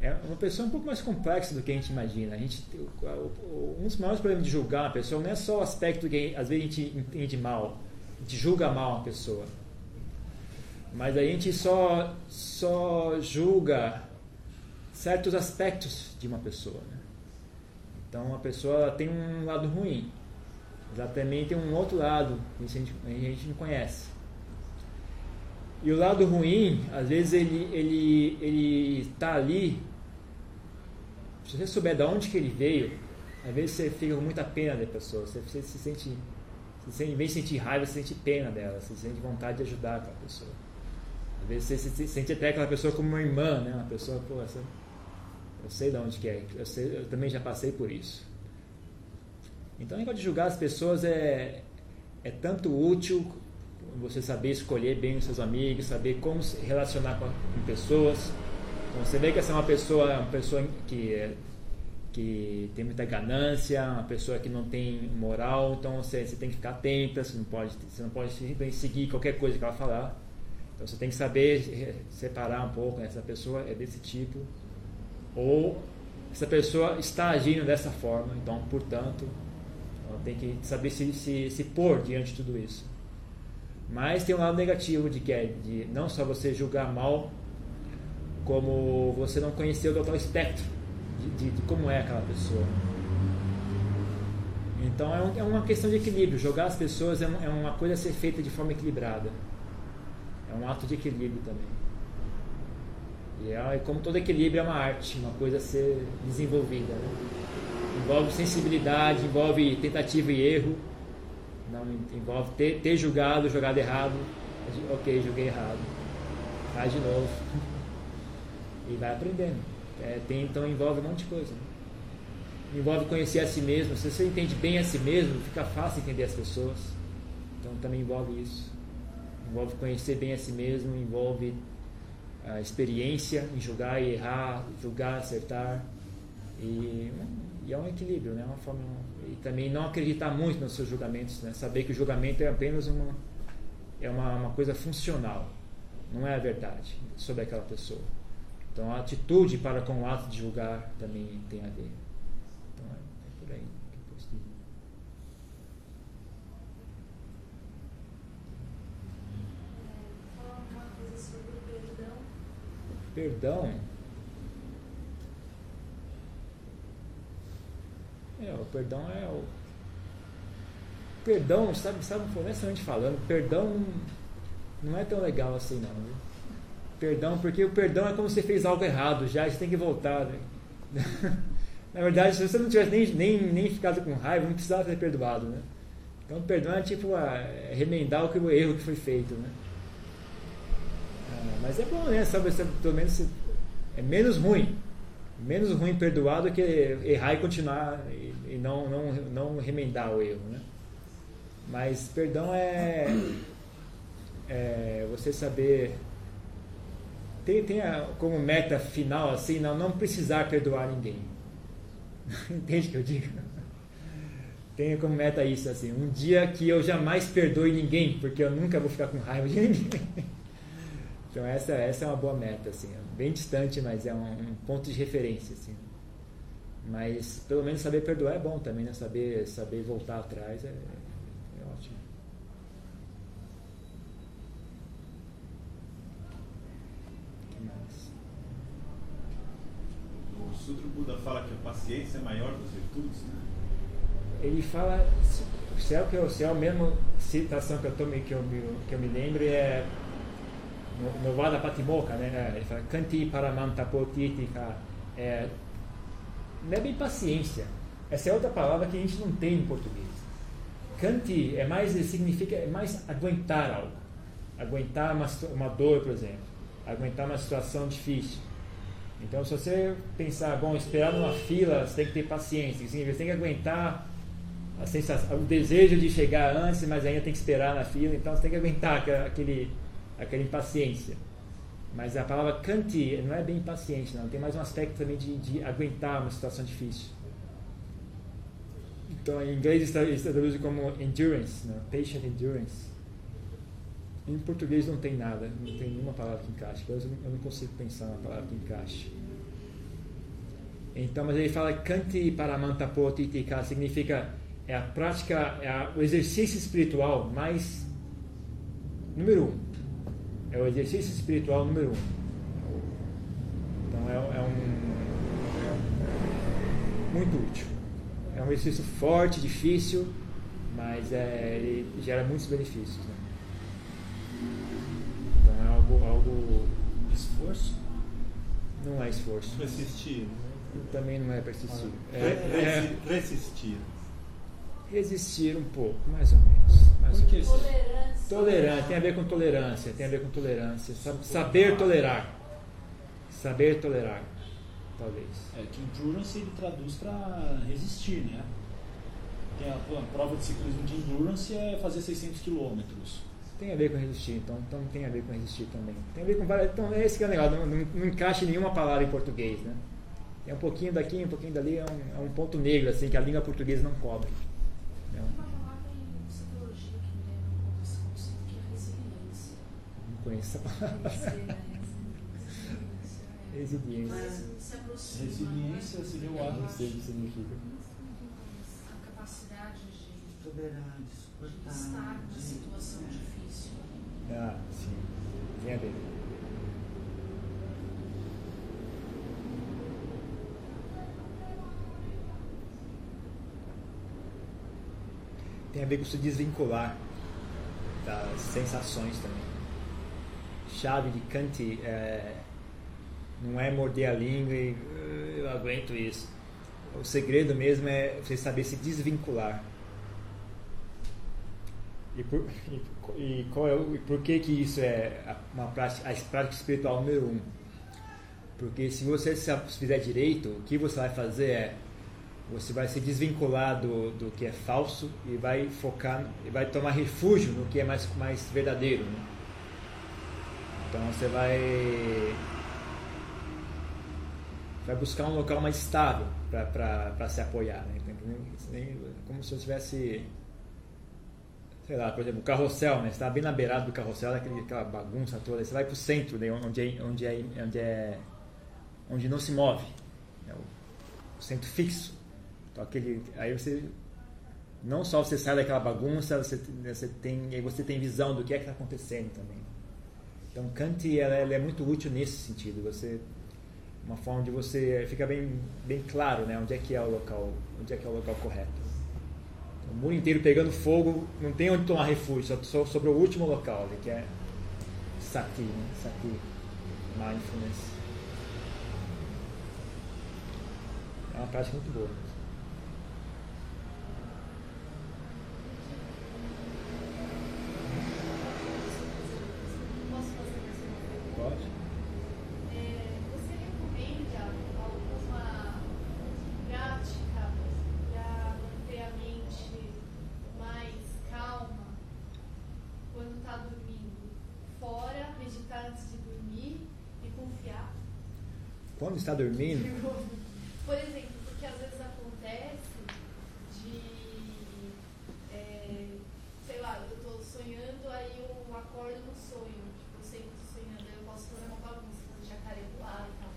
É uma pessoa um pouco mais complexa do que a gente imagina. A gente, um dos maiores problemas de julgar uma pessoa não é só o aspecto que às vezes a gente entende mal, gente julga mal uma pessoa. Mas a gente só, só julga certos aspectos de uma pessoa. Né? Então, uma pessoa tem um lado ruim, ela também tem um outro lado que a gente, a gente não conhece. E o lado ruim, às vezes ele ele ele está ali. Se você souber de onde que ele veio, às vezes você fica com muita pena da pessoa, você, você se sente você, em vez de sentir raiva, você sente pena dela, você sente vontade de ajudar aquela pessoa. Às vezes você se sente até aquela pessoa como uma irmã, né? Uma pessoa, pô, essa, eu sei de onde que é, eu, sei, eu também já passei por isso. Então, o negócio de julgar as pessoas é, é tanto útil você saber escolher bem os seus amigos, saber como se relacionar com, com pessoas. Então, você vê que essa é uma pessoa, uma pessoa que é, que tem muita ganância, uma pessoa que não tem moral, então você, você tem que ficar atenta, você não pode, você não pode seguir qualquer coisa que ela falar. Então você tem que saber separar um pouco, né? essa pessoa é desse tipo, ou essa pessoa está agindo dessa forma, então, portanto, ela tem que saber se, se, se pôr diante de tudo isso. Mas tem um lado negativo de que é de não só você julgar mal, como você não conhecer o total espectro de, de, como é aquela pessoa. Então é, um, é, uma questão de equilíbrio. Jogar as pessoas é, é, uma coisa a ser feita de forma equilibrada. É um ato de equilíbrio também. E é, como todo equilíbrio é uma arte, uma coisa a ser desenvolvida. Né? Envolve sensibilidade, envolve tentativa e erro. Não, envolve ter, ter julgado, jogado errado. Ok, joguei errado. Faz de novo. E vai aprendendo. É, tem, então envolve um monte de coisa. Né? Envolve conhecer a si mesmo. Se você entende bem a si mesmo, fica fácil entender as pessoas. Então também envolve isso. Envolve conhecer bem a si mesmo, envolve a experiência em julgar e errar, julgar, acertar. E, e é um equilíbrio, né? Uma forma, e também não acreditar muito nos seus julgamentos, né? Saber que o julgamento é apenas uma, é uma, uma coisa funcional, não é a verdade sobre aquela pessoa. Então a atitude para com o ato de julgar também tem a ver. Então é, é por aí. Perdão. É, o perdão é o. Perdão, sabe, sabe, honestamente falando, perdão não é tão legal assim não. Viu? Perdão, porque o perdão é como se você fez algo errado, já você tem que voltar. Né? Na verdade, se você não tivesse nem, nem, nem ficado com raiva, não precisava ter perdoado. Né? Então, perdão é tipo a, é remendar o, que, o erro que foi feito. Né? Ah, mas é bom, né? Sabe, pelo menos é menos ruim. Menos ruim perdoar do que errar e continuar e, e não, não, não remendar o erro. Né? Mas perdão é, é você saber tem, tem a, como meta final assim, não, não precisar perdoar ninguém. Entende o que eu digo? Tenho como meta isso assim, um dia que eu jamais perdoe ninguém, porque eu nunca vou ficar com raiva de ninguém. Então essa, essa é uma boa meta, assim, é bem distante, mas é um, um ponto de referência, assim. Mas pelo menos saber perdoar é bom também, né? Saber, saber voltar atrás é, Sutra Buda fala que a paciência é maior das virtudes, né? Ele fala, é, o que eu, se é a mesma citação que eu, tô, que eu, que eu me lembro, é no, Vada Patimokkha, né? Ele fala, Kanti Paramantapotitika, é, não é bem paciência. Essa é outra palavra que a gente não tem em português. Kanti é mais, significa, é mais aguentar algo. Aguentar uma, uma dor, por exemplo. Aguentar uma situação difícil então, se você pensar, bom, esperar numa fila, você tem que ter paciência. Você tem que aguentar a sensação, o desejo de chegar antes, mas ainda tem que esperar na fila. Então, você tem que aguentar aquele, aquela impaciência. Mas a palavra kanti não é bem impaciente, não. Tem mais um aspecto também de, de aguentar uma situação difícil. Então, em inglês está traduzido como endurance, né? patient endurance. Em português não tem nada, não tem nenhuma palavra que encaixe. Eu não consigo pensar uma palavra que encaixe. Então, mas ele fala Kanti Paramantapoti Tika significa é a prática, é a, o exercício espiritual mais número um. É o exercício espiritual número um. Então é, é um muito útil. É um exercício forte, difícil, mas é, ele gera muitos benefícios. Né? Algo, algo esforço? Não é esforço. Persistir. Também não é persistir. É, é, resistir. Resistir um pouco, mais ou menos. Mais ou menos. Tolerância. Tolerância, tem a ver com tolerância, tem a ver com tolerância. Saber tolerar. Saber tolerar, talvez. É que endurance ele traduz para resistir, né? Tem a, a, prova de ciclismo de endurance é fazer 600 quilômetros. Tem a ver com resistir, então, então tem a ver com resistir também. Tem a ver com várias. Então é esse que é o negócio, não, não, não encaixa em nenhuma palavra em português, né? É um pouquinho daqui, um pouquinho dali, é um, é um ponto negro, assim, que a língua portuguesa não cobre. É um- Uma palavra em psicologia que me lembra um pouco esse conceito, que é resiliência. não conheço essa palavra. Resiliência, é. Resiliência. Aproxima. Resiliência seria o ato Não sei o que significa. A capacidade de, Tolerar, de de suportar. estar de- situação é. Ah, sim. Tem a ver. Tem a ver com se desvincular das sensações também. Chave de Kant é, não é morder a língua e "Ah, eu aguento isso. O segredo mesmo é você saber se desvincular. E por, e qual é o, por que que isso é uma prática, a prática espiritual número um? Porque se você se fizer direito, o que você vai fazer é você vai se desvincular do, do que é falso e vai focar e vai tomar refúgio no que é mais mais verdadeiro. né? Então você vai vai buscar um local mais estável para se apoiar, né? Nem- Como se eu tivesse sei lá, por exemplo, o carrossel, né? Você está bem na beirada do carrossel, aquele, aquela bagunça toda. Você vai para o centro, né? onde, é, onde, é, onde, é, onde não se move. né? O, centro fixo. Então, aquele, aí você não só você sai daquela bagunça, você, você tem, aí você tem visão do que é que está acontecendo também. Então, Kant ela, ela é muito útil nesse sentido. Você uma forma de você fica bem bem claro, né? Onde é que é o local, onde é que é o local correto. O mundo inteiro pegando fogo, não tem onde tomar refúgio, só, sobre o último local, ali, que é Sati, né? Sati, Mindfulness. É uma prática muito boa. Posso fazer mais uma pergunta? Pode? É, você recomenda alguma prática para manter a mente mais calma quando está dormindo? Fora, meditar antes de dormir e confiar? Quando está dormindo, Por exemplo, porque às vezes acontece de, é, sei lá, eu estou sonhando, aí eu acordo no sonho. Tipo, eu sei que estou sonhando, aí eu posso fazer uma bagunça, fazer jacaré do lado e tal.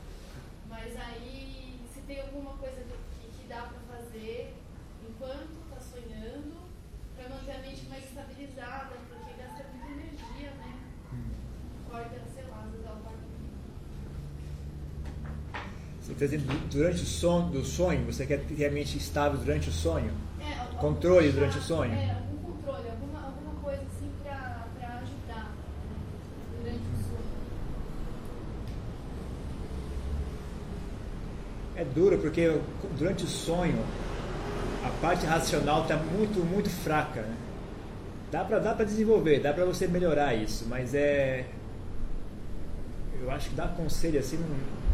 Mas aí, se tem alguma coisa que, que dá para fazer enquanto está sonhando, para manter a mente mais estabilizada, porque gasta muita energia, né? Acorda, sei lá, às vezes ela acorda você está dizendo durante o sono, do sonho, você quer ter a mente estável durante o sonho? É, algum- Controle durante o sonho? É, algum controle, alguma, alguma coisa assim pra, pra ajudar durante o sonho. É duro porque durante o sonho a parte racional está muito, muito fraca. Né? Dá para dá pra desenvolver, dá para você melhorar isso, mas é. Eu acho que dar conselho assim. Não...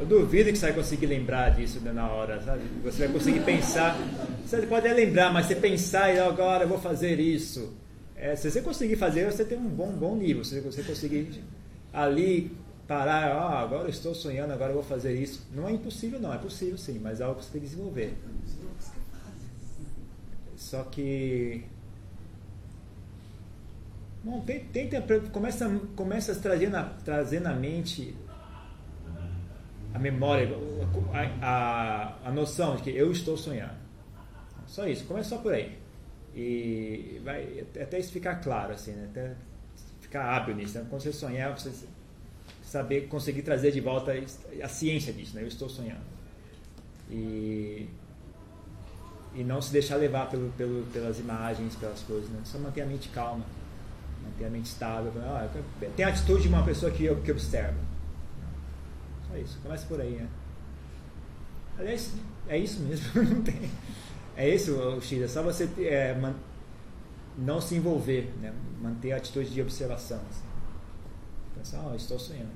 Eu duvido que você vai conseguir lembrar disso né, na hora, sabe? Você vai conseguir pensar. Você pode até lembrar, mas você pensar e agora eu vou fazer isso. É, se você conseguir fazer, você tem um bom, bom nível. Se você conseguir ali parar, ah, agora eu estou sonhando, agora eu vou fazer isso. Não é impossível, não, é possível sim, mas é algo que você tem que desenvolver. Só que. Bom, tenta, começa, começa na, trazer na mente a memória, a, a, a noção de que eu estou sonhando. Só isso, começa só por aí. E vai até isso ficar claro, assim, né? até ficar hábil nisso. Né? Quando você sonhar, você saber, conseguir trazer de volta a ciência disso, né? Eu estou sonhando. E e não se deixar levar pelo, pelo, pelas imagens, pelas coisas, né? Só manter a mente calma, manter a mente estável. Ah, tem a atitude de uma pessoa que, que observa. Só isso, começa por aí, né? Aliás, é isso mesmo. É esse o X, é só você é, man, não se envolver, né? manter a atitude de observação. Assim. Pensar, oh, estou sonhando.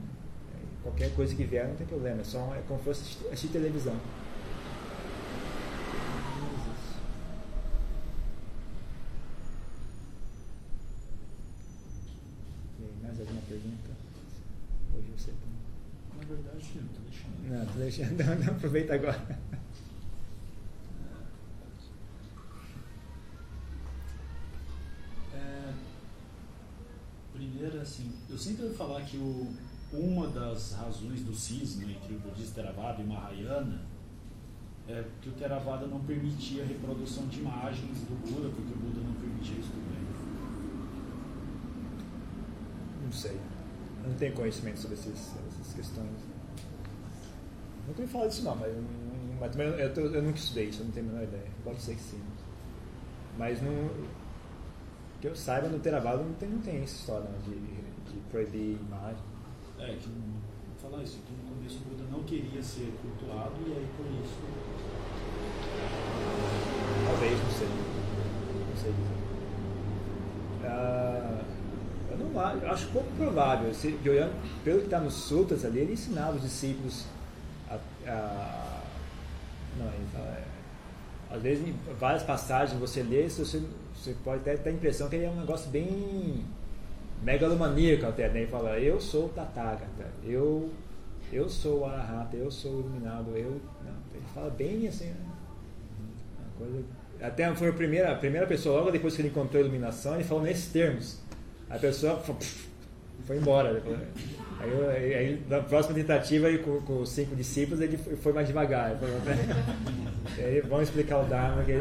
Qualquer coisa que vier não tem problema, é, só, é como se fosse assistir televisão. pergunta? Hoje você tem. Na verdade, eu tô deixando. Não. Não, aproveita agora. É, primeiro, assim, eu sempre ouvi falar que o, uma das razões do cisma entre o budista Theravada e Mahayana é que o Theravada não permitia a reprodução de imagens do Buda, porque o Buda não permitia isso também. Não sei. Não tenho conhecimento sobre esses, essas questões. Nunca me falar disso não, mas, eu, mas também eu, eu, eu nunca estudei isso, eu não tenho a menor ideia. Pode ser que sim. Mas não. Que eu saiba, no Theravada não tem, não tem essa história não, de, de proibir imagem. É, que falar isso, que no começo o Buda não queria ser cultuado e aí por isso. Talvez, não sei. Não sei dizer. Ah, eu não acho, acho pouco provável. Se, pelo que está nos sutras ali, ele ensinava os discípulos a. a não, ele fala, é, às vezes, em várias passagens você lê, você, você pode até ter a impressão que ele é um negócio bem megalomaníaco até, né? Ele fala, eu sou Tathagata, eu, eu sou o Arahata, eu sou o iluminado, eu... Não, ele fala bem assim, né? Uma coisa, até foi a primeira, a primeira pessoa, logo depois que ele encontrou a iluminação, ele falou nesses termos. A pessoa foi embora. Aí, eu, aí, aí, na próxima tentativa, aí, com, com, os cinco discípulos, ele foi mais devagar. Ele aí, vamos explicar o Dharma, que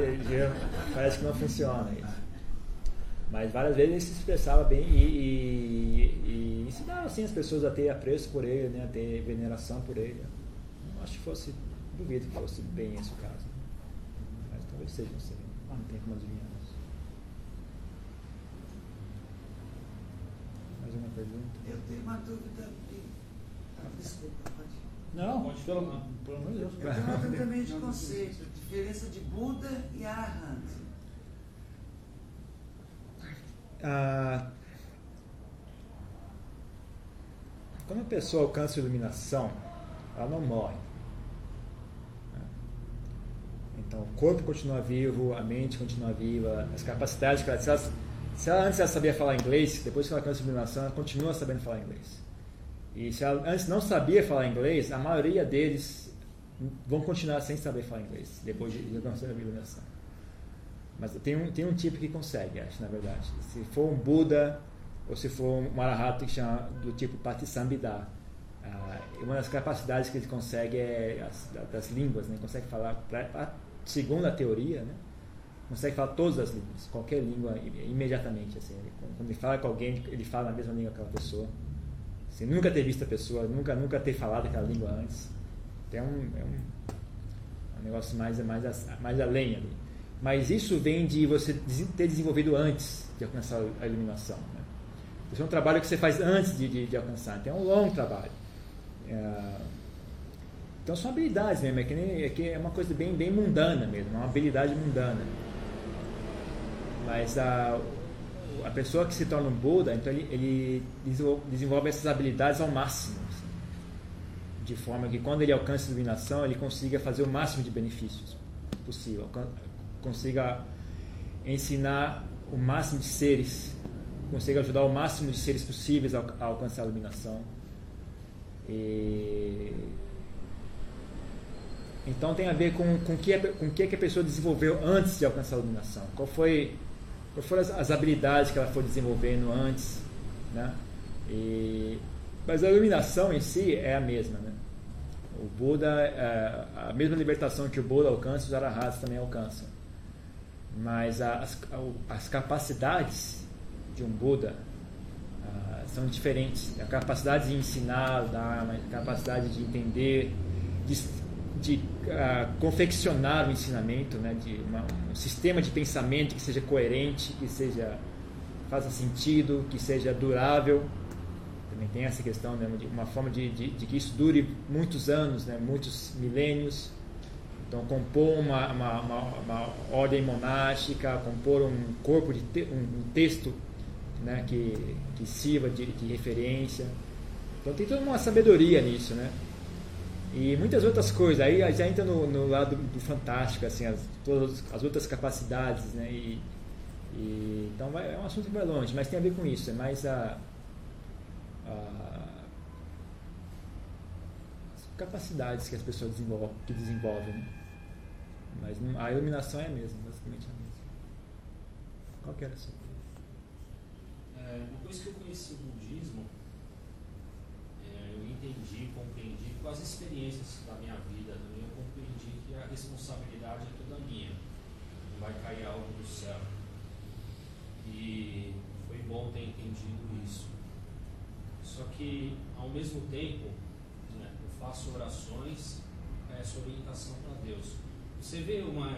parece que não funciona isso. Mas várias vezes ele se expressava bem e, e, e ensinava assim, as pessoas a ter apreço por ele, né, a ter veneração por ele. Não acho que fosse, duvido que fosse bem esse o caso. Mas talvez seja, não sei. Ah, não tem como adivinhar Mais uma pergunta? Eu tenho uma dúvida. Ah, desculpa, pode. Não, pode pelo, pelo amor de Deus. Eu tenho uma dúvida meio de conceito, diferença de Buda e Arahant. Ah, quando a pessoa alcança a iluminação, ela não morre. Então, o corpo continua vivo, a mente continua viva, as capacidades que ela, se ela, se ela antes ela sabia falar inglês, depois que ela alcança a iluminação, ela continua sabendo falar inglês. E se ela antes não sabia falar inglês, a maioria deles vão continuar sem saber falar inglês, depois de alcançar a iluminação. Mas tem um, tem um tipo que consegue, acho, na verdade. Se for um Buda, ou se for um Arahata que chama do tipo Patisambhida, ah, uma das capacidades que ele consegue é as, das línguas, né? consegue falar, pra, segundo a teoria, né? Consegue falar todas as línguas, qualquer língua imediatamente. Assim, ele, quando ele fala com alguém, ele fala a mesma língua que aquela pessoa. Sem nunca ter visto a pessoa, nunca, nunca ter falado aquela língua antes. Então, é um, é um, um negócio mais, mais, mais além ali. Mas isso vem de você ter desenvolvido antes de alcançar a iluminação. Né? Isso é um trabalho que você faz antes de, de, de alcançar. Então é um longo trabalho. É... Então são habilidades mesmo, é que, nem, é que é uma coisa bem, bem mundana mesmo, uma habilidade mundana. Mas a, a pessoa que se torna um Buda, então ele, ele desenvolve essas habilidades ao máximo. Assim, de forma que quando ele alcança a iluminação, ele consiga fazer o máximo de benefícios possível consiga ensinar o máximo de seres, consiga ajudar o máximo de seres possíveis a, a alcançar a iluminação. E... Então tem a ver com com que com que que a pessoa desenvolveu antes de alcançar a iluminação. Qual foi quais foram as, as habilidades que ela foi desenvolvendo antes, né? E, mas a iluminação em si é a mesma, né? O Buda, é, a mesma libertação que o Buda alcança, os arahats também alcançam mas as, as capacidades de um Buda uh, são diferentes. A capacidade de ensinar, a capacidade de entender, de, de uh, confeccionar o ensinamento, né, de uma, um sistema de pensamento que seja coerente, que seja faça sentido, que seja durável. Também tem essa questão, né, de uma forma de, de, de que isso dure muitos anos, né, muitos milênios. Então, compor uma, uma, uma, uma ordem monástica, compor um corpo de te, um, um, texto né, que, que sirva de, de, referência. Então, tem toda uma sabedoria nisso, né? E muitas outras coisas. Aí já entra no, no lado do fantástico, assim, as, todas as outras capacidades, né? E, e, então, vai, é um assunto que vai longe, mas tem a ver com isso. É mais a, as capacidades que as pessoas desenvolvem, que desenvolvem. Né? Mas a iluminação é a mesma, basicamente a mesma. Qual que era a sua? É, depois que eu conheci o budismo, é, eu entendi, compreendi, com as experiências da minha vida eu compreendi que a responsabilidade é toda minha. Não vai cair algo do céu. E foi bom ter entendido isso. Só que, ao mesmo tempo, né, eu faço orações, peço orientação para Deus. Você vê uma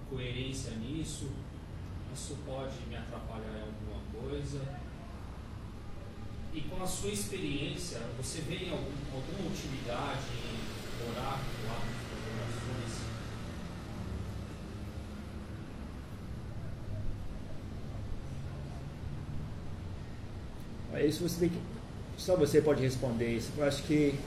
incoerência nisso? Isso pode me atrapalhar em alguma coisa? E com a sua experiência, você vê algum, alguma utilidade em orar no ato das orações? Isso você tem que. Só você pode responder isso. Eu acho que.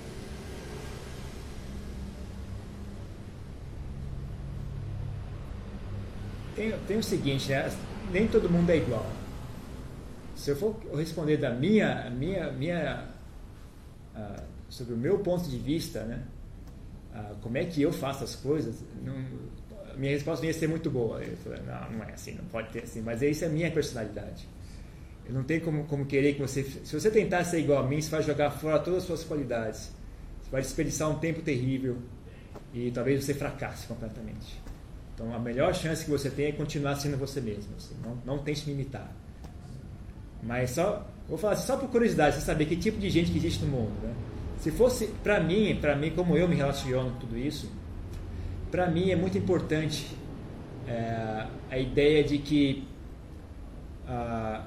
Tem, tem o seguinte, né? Nem todo mundo é igual. Se eu for responder da minha, minha, minha ah, sobre o meu ponto de vista, né? Ah, como é que eu faço as coisas, não, minha resposta ia ser muito boa. Eu falei, não, não é assim, não pode ter assim. Mas isso é a minha personalidade. Eu não tenho como, como querer que você. Se você tentar ser igual a mim, você vai jogar fora todas as suas qualidades. Você vai desperdiçar um tempo terrível e talvez você fracasse completamente. Então a melhor chance que você tem é continuar sendo você mesmo. Assim, não, não tente me imitar. Mas só. Vou falar assim, só por curiosidade, você saber que tipo de gente que existe no mundo. Né? Se fosse para mim, para mim, como eu me relaciono com tudo isso, para mim é muito importante é, a ideia de que. ah,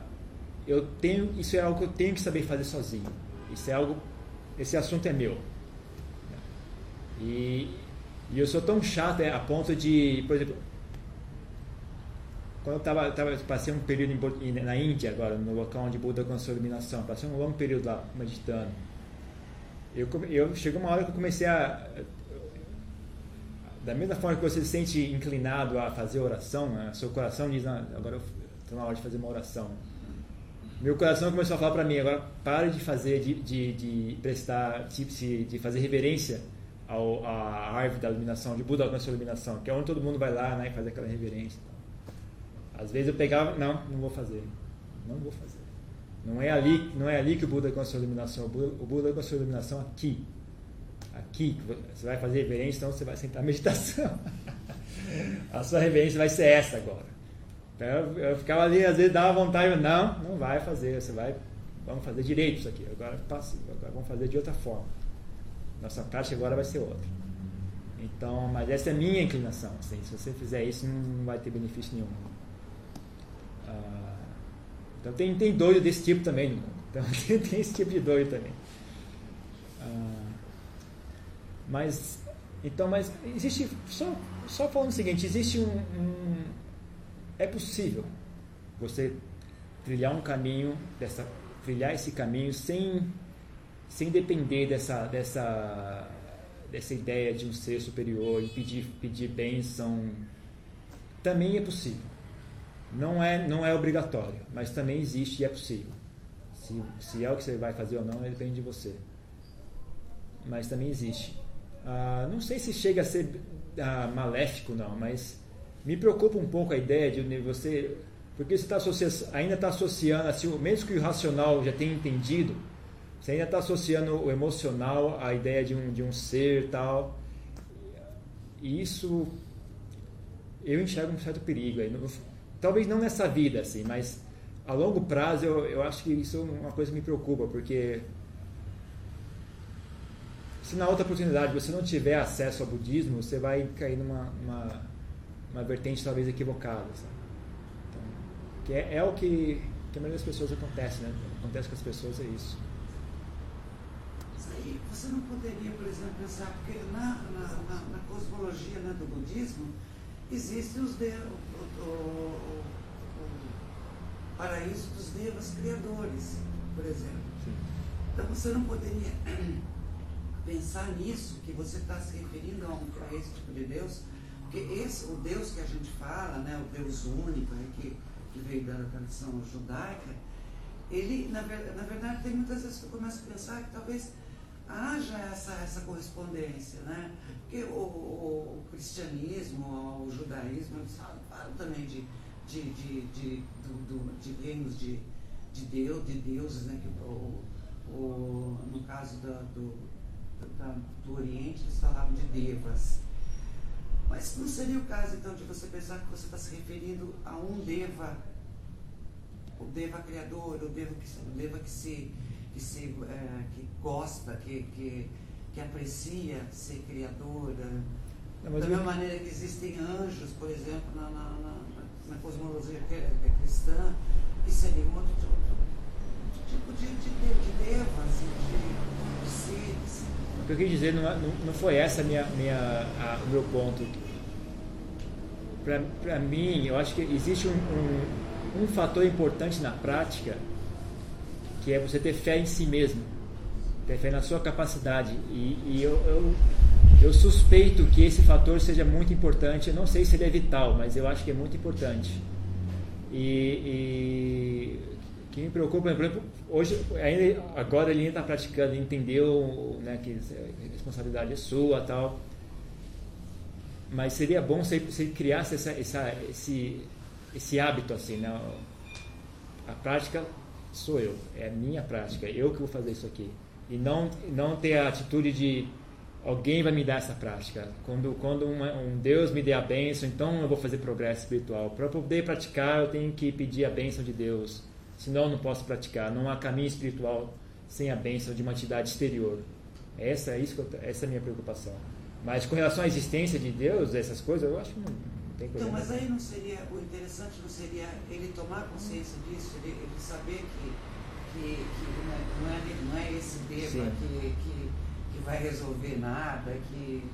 eu tenho isso é algo que eu tenho que saber fazer sozinho isso é algo esse assunto é meu e, e eu sou tão chato é, a ponto de por exemplo quando eu tava, tava passei um período em na Índia agora no local onde Buda alcançou a iluminação passei um longo período lá meditando eu eu chegou uma hora que eu comecei a da mesma forma que você se sente inclinado a fazer oração, né? seu coração diz, "Ah, agora estou na hora de fazer uma oração. Meu coração começou a falar para mim, agora pare de fazer, de, de, de prestar, se- de fazer reverência ao, à árvore da iluminação, de Buda alcançou a iluminação, que é onde todo mundo vai lá né, e faz aquela reverência. Às vezes eu pegava, não, não vou fazer, não vou fazer. Não é ali, não é ali que o Buda alcançou a iluminação, o Buda, o alcançou a iluminação aqui. Aqui, você vai fazer reverência, então você vai sentar a meditação. A sua reverência vai ser essa agora. Então eu, ficava ali, às vezes dava vontade, não, não vai fazer, você vai, vamos fazer direito isso aqui, agora passivo, agora vamos fazer de outra forma. Nossa prática agora vai ser outra. Então, mas essa é a minha inclinação, assim, se você fizer isso não vai ter benefício nenhum. Então tem, tem doido desse tipo também no mundo. Então tem, tem esse tipo de doido também. Ah, mas então, mas existe só só falando o seguinte, existe um, um é possível você trilhar um caminho dessa trilhar esse caminho sem sem depender dessa dessa dessa ideia de um ser superior e pedir pedir bênção também é possível não é não é obrigatório mas também existe e é possível. Se, se é o que você vai fazer ou não depende de você. Mas também existe. Ah, não sei se chega a ser ah, maléfico não mas me preocupa um pouco a ideia de você porque você tá ainda está associando assim, mesmo que o racional já tenha entendido você ainda está associando o emocional à ideia de um, de um ser tal. E isso eu enxergo um certo perigo aí. Talvez não nessa vida assim mas a longo prazo eu, eu acho que isso é uma coisa que me preocupa porque se na outra oportunidade você não tiver acesso ao budismo, você vai cair numa uma, uma vertente talvez equivocada. Sabe? Então, que é, é o que, que a maioria das pessoas acontece, né? Acontece com as pessoas é isso. Isso aí, você não poderia, por exemplo, pensar, porque na, na, na, na cosmologia né, do budismo, existem os de, o, o, o, paraíso dos devas criadores, por exemplo. Sim. Então você não poderia pensar nisso, que você está se referindo a, um, a esse tipo de Deus, porque esse, o Deus que a gente fala, né, o Deus único, né, que, que veio da tradição judaica, ele, na, na verdade, tem muitas vezes que eu começo a pensar que talvez haja essa, essa correspondência, né? Porque o, o- o cristianismo, o judaísmo, eles falam, também de, de, de, de, do- do- de reinos de, de Deus, de deuses, né? Que o, o, no caso da, do, da- do Oriente, eles falavam de devas. Mas não seria o caso, então, de você pensar que você está se referindo a um deva, o deva criador, o deva que, o deva que se, que, se, eh, que gosta, que, que, que aprecia ser criador. né? Não, Da mesma eu- maneira que existem anjos, por exemplo, na, na, na, na cosmologia que é, é cristã, que seria um outro, outro tipo de, de, de, de devas, e de, de seres. O que eu quis dizer não, é- não, não foi essa minha, minha, a- o meu ponto. Para mim, eu acho que existe um, um, um fator importante na prática, que é você ter fé em si mesmo, ter fé na sua capacidade. E, e eu, eu, eu suspeito que esse fator seja muito importante. Eu não sei se ele é vital, mas eu acho que é muito importante. E, e que me preocupa, por exemplo, hoje, ainda, agora ele ainda está praticando, ele entendeu né, que a responsabilidade é sua tal. Mas seria bom se você criasse essa, essa, esse, esse hábito assim, né? A prática sou eu, é a minha prática, eu que vou fazer isso aqui. E não, não ter a atitude de alguém vai me dar essa prática. Quando, quando uma, um Deus me der a bênção, então eu vou fazer progresso espiritual. Para poder praticar, eu tenho que pedir a bênção de Deus. Senão eu não posso praticar. Não há caminho espiritual sem a bênção de uma entidade exterior. Essa é, isso essa é a minha preocupação. Mas com relação à existência de Deus, essas coisas, eu acho que tem Então, mas aí não seria, o interessante não seria ele tomar consciência disso, ele, ele saber que, que, que não, é, não, é, é esse deva Sim. que, que, que vai resolver nada, que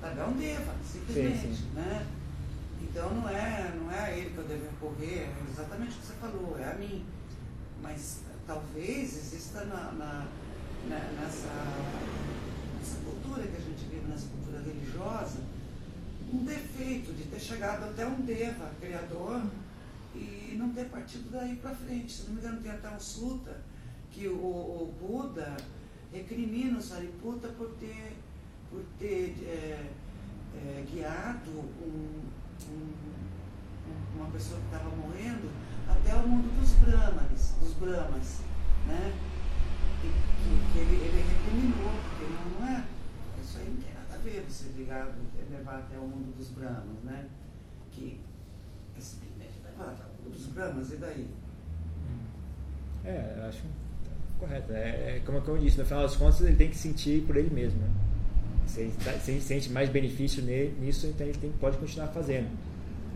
sabe, é um deva, simplesmente. sim. Né? Então não é, não é a ele que eu devo recorrer, é exatamente o que você falou, é a mim. Mas talvez exista na, na, na- nessa, nessa cultura que a gente vive, nessa cultura religiosa, um defeito de ter chegado até um Deva, criador, e não ter partido daí para frente. Se não me engano, tem até um Sutta que o, o Buda recrimina o Sariputta por ter, por ter é, é, guiado um- um- uma pessoa que estava morrendo até o mundo dos Brahmanes, dos Brahmas, né? E que, que ele, ele recriminou, porque não, não é. Isso aí não tem nada a ver você ligar, levar até o mundo dos Brahmas, né? Que é simplesmente levar até o mundo dos Brahmas, e daí? É, eu acho correto. É, é como, eu disse, no final das contas ele tem que sentir por ele mesmo. Né? Se, tá- sente mais benefício ne- nisso, então ele tem, pode continuar fazendo.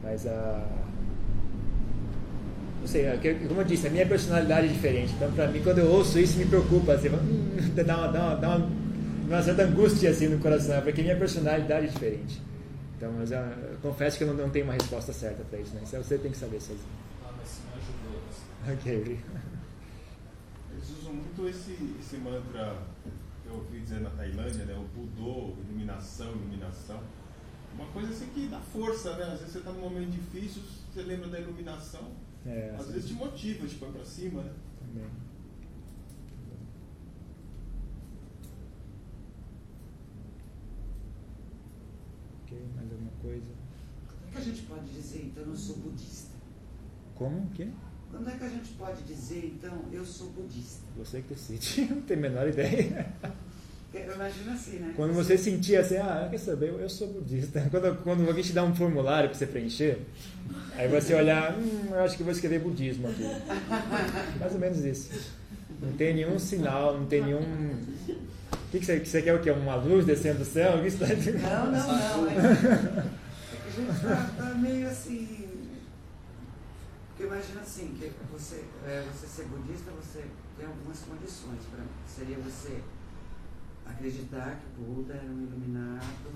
Mas a. Não sei, é como eu disse, a minha personalidade é diferente. Então, pra mim, quando eu ouço isso, me preocupa. Assim, hum, dá, uma, dá, uma, dá uma, uma certa angústia assim no coração, porque minha personalidade é diferente. Então, mas eu, eu confesso que eu não, não tenho uma resposta certa para isso. Né? Isso você tem que saber sozinho. Ah, mas me ajudou. assim. Ok, obrigado. Eles usam muito esse, esse mantra que eu ouvi dizer na Tailândia, né? O Budô, iluminação, iluminação. Uma coisa assim que dá força, né? Às vezes você está num momento difícil, você lembra da iluminação, É, às assim, vezes te motiva, te põe pra cima, né? também. Ok, mais alguma coisa? Quando é que a gente pode dizer, então, eu sou budista? Como? O quê? Quando é que a gente pode dizer, então, eu sou budista? Você que decide. Não tenho a menor ideia. Eu imagino assim, né? Quando você sentir assim, ah, quer saber, eu, eu sou budista. Quando, quando alguém te dá um formulário para você preencher, aí você olhar, hum, eu acho que vou escrever budismo aqui. Mais ou menos isso. Não tem nenhum sinal, não tem nenhum. O que, que, você, que você quer o quê? Uma luz descendo do céu? Tá- Não, não, não. É, é que a gente tá, tá meio assim. Porque imagina assim, que você, é, você ser budista, você tem algumas condições. Pra, seria você acreditar que o Buda era um iluminado,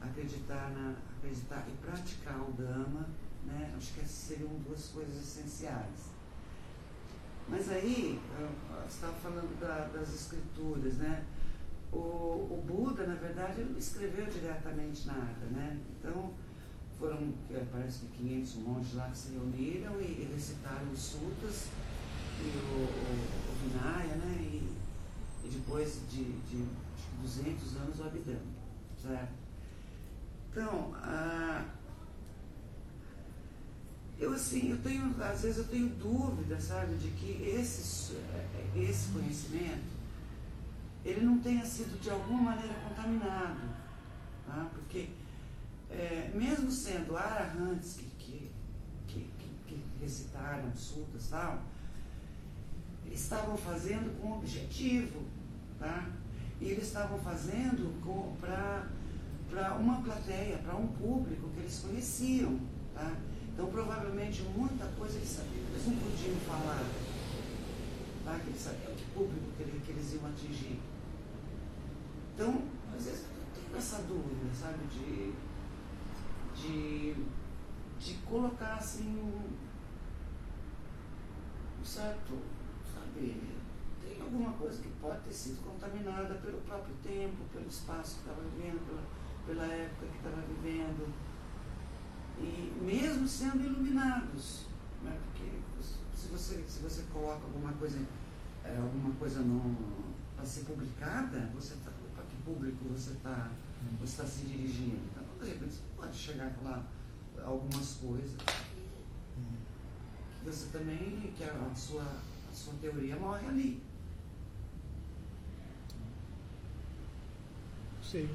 acreditar, na, acreditar e praticar o Dhamma, né? Acho que essas seriam duas coisas essenciais. Mas aí, você estava falando da- das escrituras, né? O, o Buda, na verdade, não escreveu diretamente nada, né? Então, foram, eh, parece que 500 monges lá que se reuniram e, e recitaram os sutras e o, o, o Vinaya, né? E, e depois de, de, de 200 anos o Abhidhamma, certo? Então, eu assim, eu tenho, às vezes eu tenho dúvida, sabe, de que esse, esse conhecimento, ele não tenha sido de alguma maneira contaminado, tá? porque é, mesmo sendo arahantes que, que, que, que, recitaram sutas e tal, eles estavam fazendo com objetivo, tá? E eles estavam fazendo para uma plateia, para um público que eles conheciam, tá? Então, provavelmente, muita coisa eles sabiam, eles não podiam falar. Tá? Que eles sabiam que público que, ele, que eles iam atingir. Então, às vezes, eu tenho essa dúvida, sabe, de, de, de colocar assim um certo, sabe, tem alguma coisa que pode ter sido contaminada pelo próprio tempo, pelo espaço que estava vivendo, pela, pela época que estava vivendo e mesmo sendo iluminados. Né? Porque se você, se você coloca alguma coisa, é, alguma coisa para ser publicada, você tá, que público você está você tá se dirigindo. Então, de repente, você pode chegar lá algumas coisas que você também, que a sua, a sua teoria morre ali. Sim.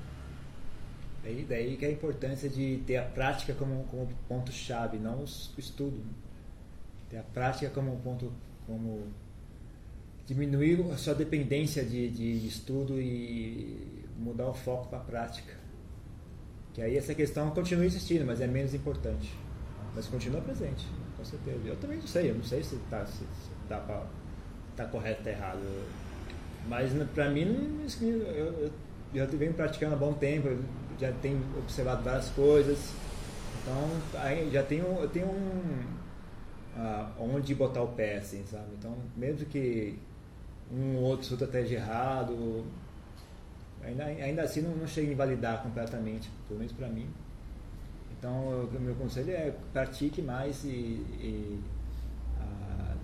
Daí, daí que é a importância de ter a prática como, como ponto-chave, não o estudo. Ter a prática como ponto. como diminuir a sua dependência de, de estudo e mudar o foco para a prática. Que aí essa questão continua existindo, mas é menos importante. Mas continua presente, com certeza. Eu também não sei, eu não sei se, tá, se, dá para tá correto ou errado. Mas para mim, eu, eu, eu venho praticando há bom tempo, já tenho observado várias coisas. Então, aí já tenho, eu tenho um, uh, onde botar o pé, assim, sabe? Então, mesmo que um ou outro estratégia errado, ainda, ainda assim não, não chega a invalidar completamente, pelo menos para mim. Então, o meu conselho é pratique mais e, e uh,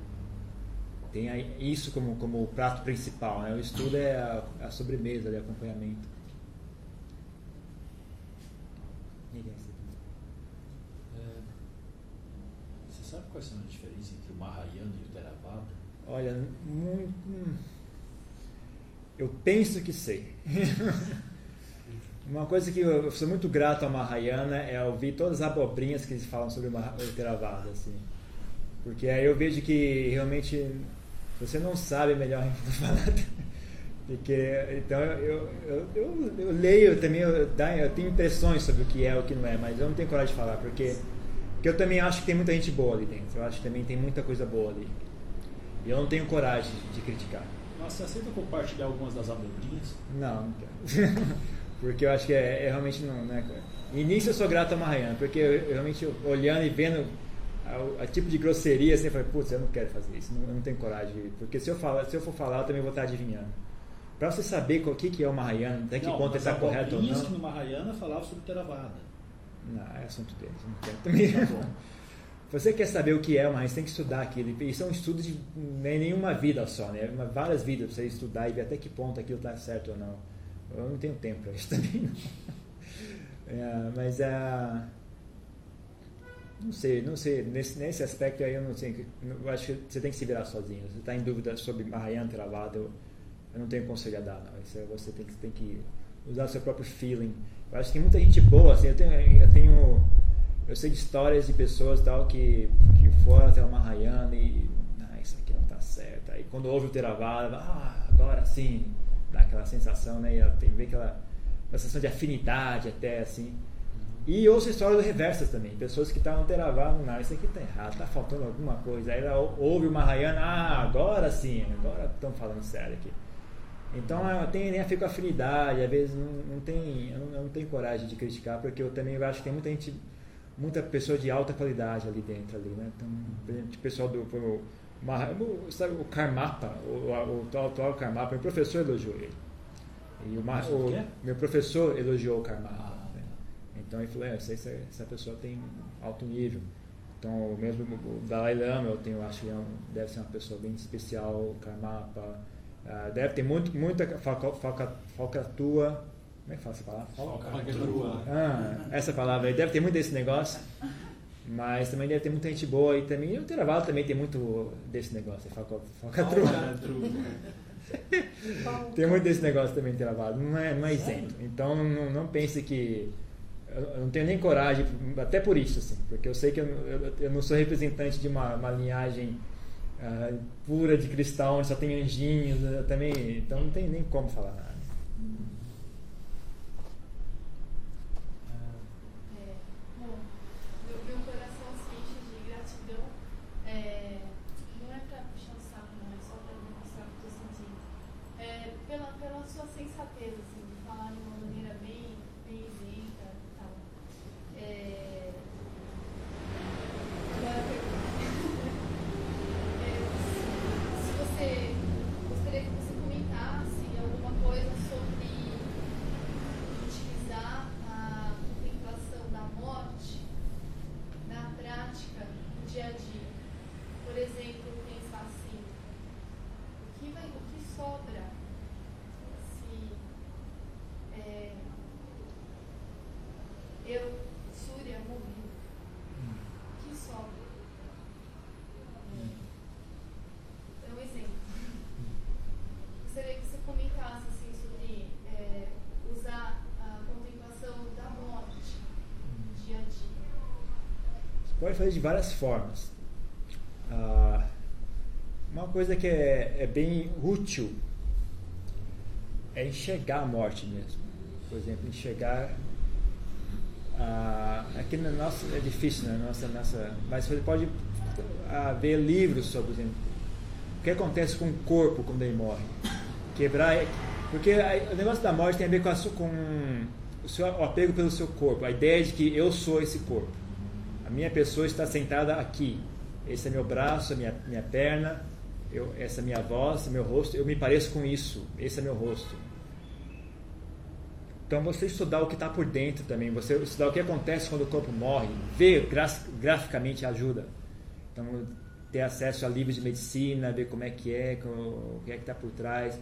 tenha isso como, como prato principal. Né? O estudo é a, a sobremesa, de acompanhamento. É, você sabe quais são as diferenças entre o Mahayana e o Theravada? Olha, muito, hum, eu penso que sei. Uma coisa que eu sou muito grato ao Mahayana é ouvir todas as abobrinhas que eles falam sobre o Theravada, assim. Porque aí eu vejo que realmente você não sabe melhor não falar. Porque, então eu, eu, eu, eu leio também, eu, eu, tenho impressões sobre o que é e o que não é, mas eu não tenho coragem de falar, porque, porque eu também acho que tem muita gente boa ali dentro. Eu acho que também tem muita coisa boa ali. E eu não tenho coragem de criticar. Mas você aceita compartilhar algumas das abobrinhas? Não, não quero. porque eu acho que é, é realmente não, né? Início eu sou grato a Mahayana, porque eu, eu realmente olhando e vendo a, a, tipo de grosseria, assim, eu falei, putz, eu não quero fazer isso, não, eu não tenho coragem. Porque se eu, falar, se eu for falar, eu também vou estar adivinhando. Para você saber o que, que é o Mahayana, até que não, ponto está correto ou não. que no Mahayana falava sobre Theravada. Não, é assunto deles. Não quero também. Tá você quer saber o que é Mahayana, você tem que estudar aquilo. Isso é um estudo de nem nenhuma vida só, né? Várias vidas para você estudar e ver até que ponto aquilo está certo ou não. Eu não tenho tempo para isso também, não. É, mas é. Não sei, não sei. Nesse, nesse aspecto aí eu não sei. Eu acho que você tem que se virar sozinho. Você está em dúvida sobre Mahayana, Theravada. Eu, eu não tenho conselho a dar, não. Isso é, você tem que, tem que usar o seu próprio feeling. Eu acho que tem muita gente boa, assim, eu tenho, eu tenho eu sei de histórias de pessoas tal que, que foram até uma Mahayana e ah, isso aqui não está certo. Aí quando ouve o Theravada, ah, agora sim, dá aquela sensação, né? E tem ver aquela uma sensação de afinidade até assim. E ouço histórias do reversas também, pessoas que estavam Theravada, não, isso aqui está errado, está faltando alguma coisa. Aí ela ouve o Mahayana, ah, agora sim, agora estão falando sério aqui. Então eu tenho, né, fico afinidade, às vezes não, não tem, eu não, eu não, tenho coragem de criticar, porque eu também acho que tem muita gente, muita pessoa de alta qualidade ali dentro ali, né? Então, o pessoal do o, sabe, o Karmapa, o, o, atual Karmapa, meu professor elogiou ele. E o, o meu professor elogiou o Karmapa. Né? Então ele falou, é, essa, essa pessoa tem alto nível. Então, mesmo o Dalai Lama, eu tenho, acho que é deve ser uma pessoa bem especial, Karmapa. Uh, deve ter muito, muita falca, falca, falcatua. Como é que fala essa palavra? Falcatrua. Ah, essa palavra aí. Deve ter muito desse negócio. Mas também deve ter muita gente boa e também. E o Theravada também tem muito desse negócio. é Falca, falcatrua. tem muito desse negócio também Theravada. Não é, não é isento. Então não, não pense que eu não tenho nem coragem, até por isso, assim, porque eu sei que eu, eu, eu não sou representante de uma, uma linhagem uh, pura de cristal, onde só tem anjinhos, também, então não tem nem como falar nada. De várias formas. Ah, uma coisa que é, é, bem útil é enxergar a morte mesmo. Por exemplo, enxergar. Ah, aqui no nosso é difícil, né? Nossa, nossa, mas você pode ah, ver livros sobre, por exemplo, o que acontece com o corpo quando ele morre. Quebrar. Porque o negócio da morte tem a ver com, a, com o, seu, o apego pelo seu corpo, a ideia de que eu sou esse corpo minha pessoa está sentada aqui. Esse é meu braço, minha, minha perna, eu, essa é minha voz, meu rosto. Eu me pareço com isso. Esse é meu rosto. Então você estudar o que está por dentro também, você estudar o que acontece quando o corpo morre, ver graficamente ajuda. Então ter acesso a livros de medicina, ver como é que é, o que é que está por trás.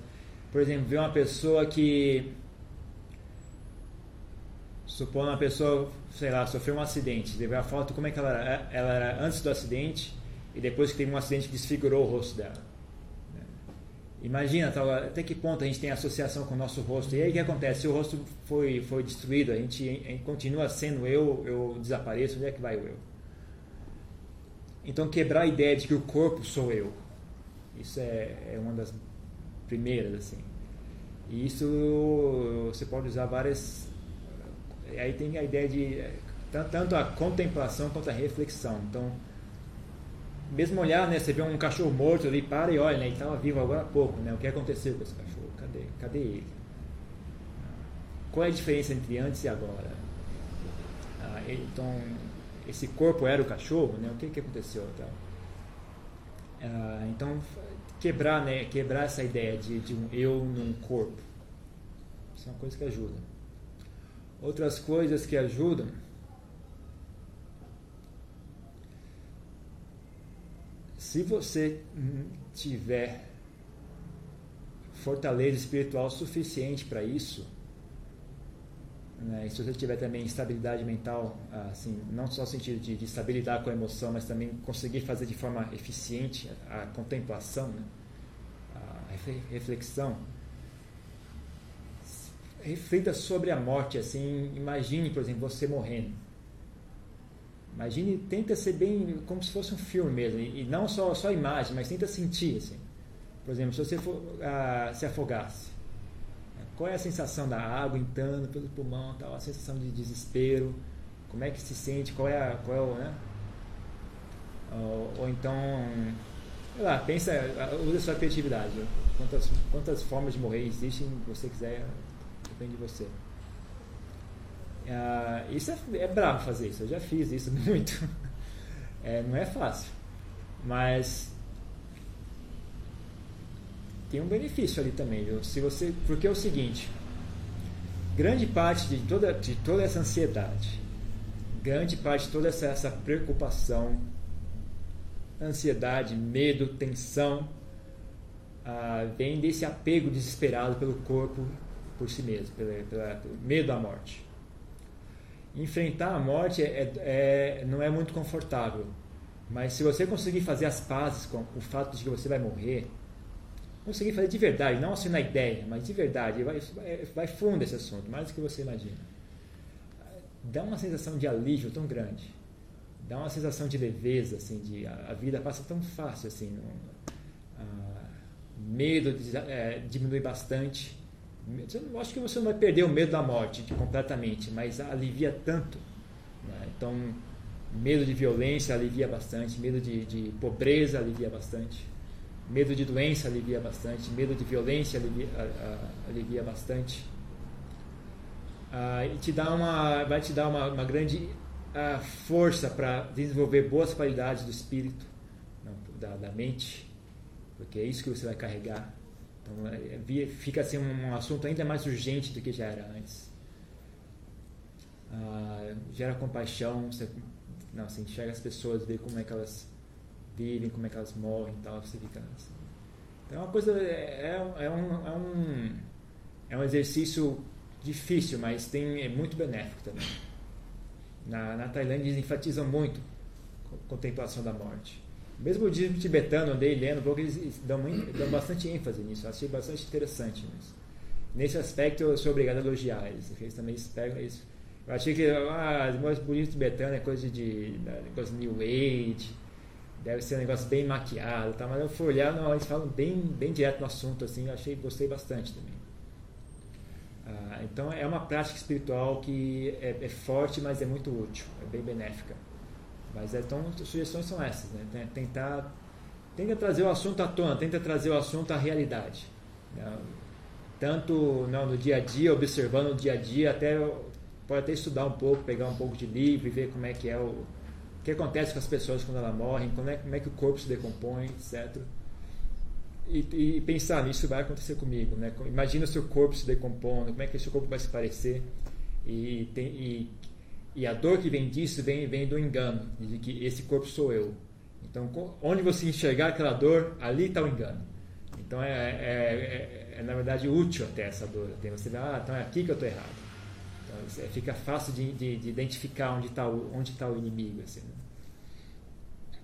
Por exemplo, ver uma pessoa que Supondo uma pessoa, sei lá, sofreu um acidente, vê a foto como é que ela era, ela era antes do acidente e depois que teve um acidente que desfigurou o rosto dela. Imagina tal, até que ponto a gente tem associação com o nosso rosto. E aí o que acontece? Se o rosto foi, foi destruído, a gente, a gente continua sendo eu, eu desapareço, onde é que vai o eu? Então quebrar a ideia de que o corpo sou eu. Isso é, é uma das primeiras, assim. E isso você pode usar várias aí tem a ideia de tanto a contemplação quanto a reflexão. Então, mesmo olhar, né, você vê um cachorro morto ali, para e olha, né, ele estava vivo agora há pouco, né, o que aconteceu com esse cachorro? Cadê, cadê ele? Qual é a diferença entre antes e agora? Ah, então, esse corpo era o cachorro, né, o que, que aconteceu? Então, ah, então quebrar, né, quebrar essa ideia de, de um eu num corpo, isso é uma coisa que ajuda. Outras coisas que ajudam. Se você tiver fortaleza espiritual suficiente para isso, né, e se você tiver também estabilidade mental, assim, não só no sentido de, de estabilidade com a emoção, mas também conseguir fazer de forma eficiente a, a contemplação, né, a reflexão, reflita sobre a morte, assim, imagine, por exemplo, você morrendo. Imagine, tenta ser bem como se fosse um filme mesmo, e não só só imagem, mas tenta sentir, assim. Por exemplo, se você for, ah, se afogasse, qual é a sensação da água entrando pelo pulmão, tal, a sensação de desespero, como é que se sente, qual é, a, qual é o, né? Ou, ou então, sei lá, pensa, usa sua criatividade. Quantas, quantas formas de morrer existem, você quiser depende de você. Uh, isso é, é bravo fazer isso, eu já fiz isso muito. É, não é fácil, mas tem um benefício ali também. Viu? Se você, porque é o seguinte, grande parte de toda, de toda essa ansiedade, grande parte de toda essa, essa preocupação, ansiedade, medo, tensão, ah, vem desse apego desesperado pelo corpo por si mesmo, pelo medo da morte. Enfrentar a morte é, é, não é muito confortável, mas se você conseguir fazer as pazes com o fato de que você vai morrer, conseguir fazer de verdade, não assim na ideia, mas de verdade, vai, vai, fundo esse assunto, mais do que você imagina. Dá uma sensação de alívio tão grande, dá uma sensação de leveza, assim, de a, a vida passa tão fácil, assim, não, a, medo de, é, diminui bastante. Eu acho que você não vai perder o medo da morte completamente, mas alivia tanto. Né? Então, medo de violência alivia bastante, medo de, de pobreza alivia bastante. Medo de doença alivia bastante, medo de violência alivia, alivia bastante. Ah, e te dá uma, vai te dar uma, uma grande ah, força para desenvolver boas qualidades do espírito, da, da, mente, porque é isso que você vai carregar. Então, é, fica assim um, assunto ainda mais urgente do que já era antes. Ah, gera compaixão, você, não, você enxerga as pessoas, vê como é que elas vivem, como é que elas morrem e tal, você fica assim. Então é uma coisa, é, é, é, um, é, um, é um exercício difícil, mas tem, é muito benéfico também. Na, na Tailândia eles enfatizam muito a contemplação da morte. Mesmo o budismo tibetano, andei lendo, porque eles dão, dão bastante ênfase nisso, achei bastante interessante nisso. Nesse aspecto eu sou obrigado a elogiar eles, eles também pegam isso. Eu achei que ah, o budismo tibetano é coisa de, de coisa New Age, deve ser um negócio bem maquiado, tá? mas eu fui olhar, não, eles falam bem, bem direto no assunto, assim, eu achei, gostei bastante também. Ah, então é uma prática espiritual que é, é, forte, mas é muito útil, é bem benéfica. Mas então sugestões são essas, né? Tentar, tenta trazer o assunto à tona, tenta trazer o assunto à realidade. Né? Tanto não, no dia a dia, observando o dia a dia, até pode até estudar um pouco, pegar um pouco de livro e ver como é que é o, o que acontece com as pessoas quando elas morrem, como é, como é que o corpo se decompõe, etc. E, e, pensar nisso vai acontecer comigo, né? Imagina o seu corpo se decompondo, como é que esse corpo vai se parecer e, tem, e, e a dor que vem disso vem, vem do engano de que esse corpo sou eu. Então, onde você enxergar aquela dor, ali está o engano. Então, é, é, é, é, na verdade útil até essa dor. Tem você vê, ah, então é aqui que eu estou errado. Então, fica fácil de, de, de identificar onde está o, onde tá o inimigo. Assim, né?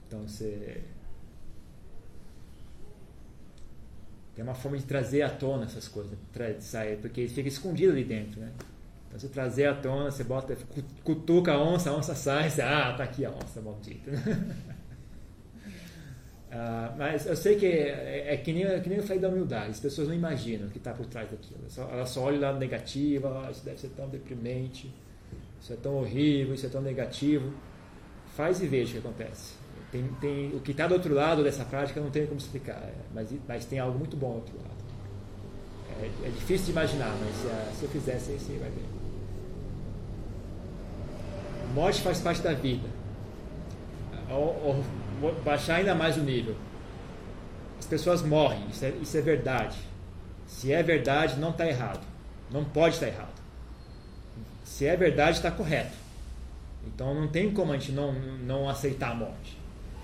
Então, você. Tem uma forma de trazer à tona essas coisas, sair, porque fica escondido ali dentro, né? Então, você trazer à tona, você bota, cutuca a onça, a onça sai, você, ah, tá aqui a onça maldita. Uh, mas eu sei que é, é, que, nem, é, que nem eu falei da humildade, as pessoas não imaginam o que está por trás daquilo. Elas só, elas só olham lado negativo, ah, isso deve ser tão deprimente, isso é tão horrível, isso é tão negativo. Faz e veja o que acontece. Tem, tem, o que está do outro lado dessa prática não tem como explicar, é, mas, mas tem algo muito bom do outro lado. É, é difícil de imaginar, mas se, ah, se eu fizesse, você vai ver. Morte faz parte da vida. Ou, vou baixar ainda mais o nível. As pessoas morrem, isso é, isso é verdade. Se é verdade, não está errado. Não pode estar tá errado. Se é verdade, está correto. Então não tem como a gente não, não aceitar a morte.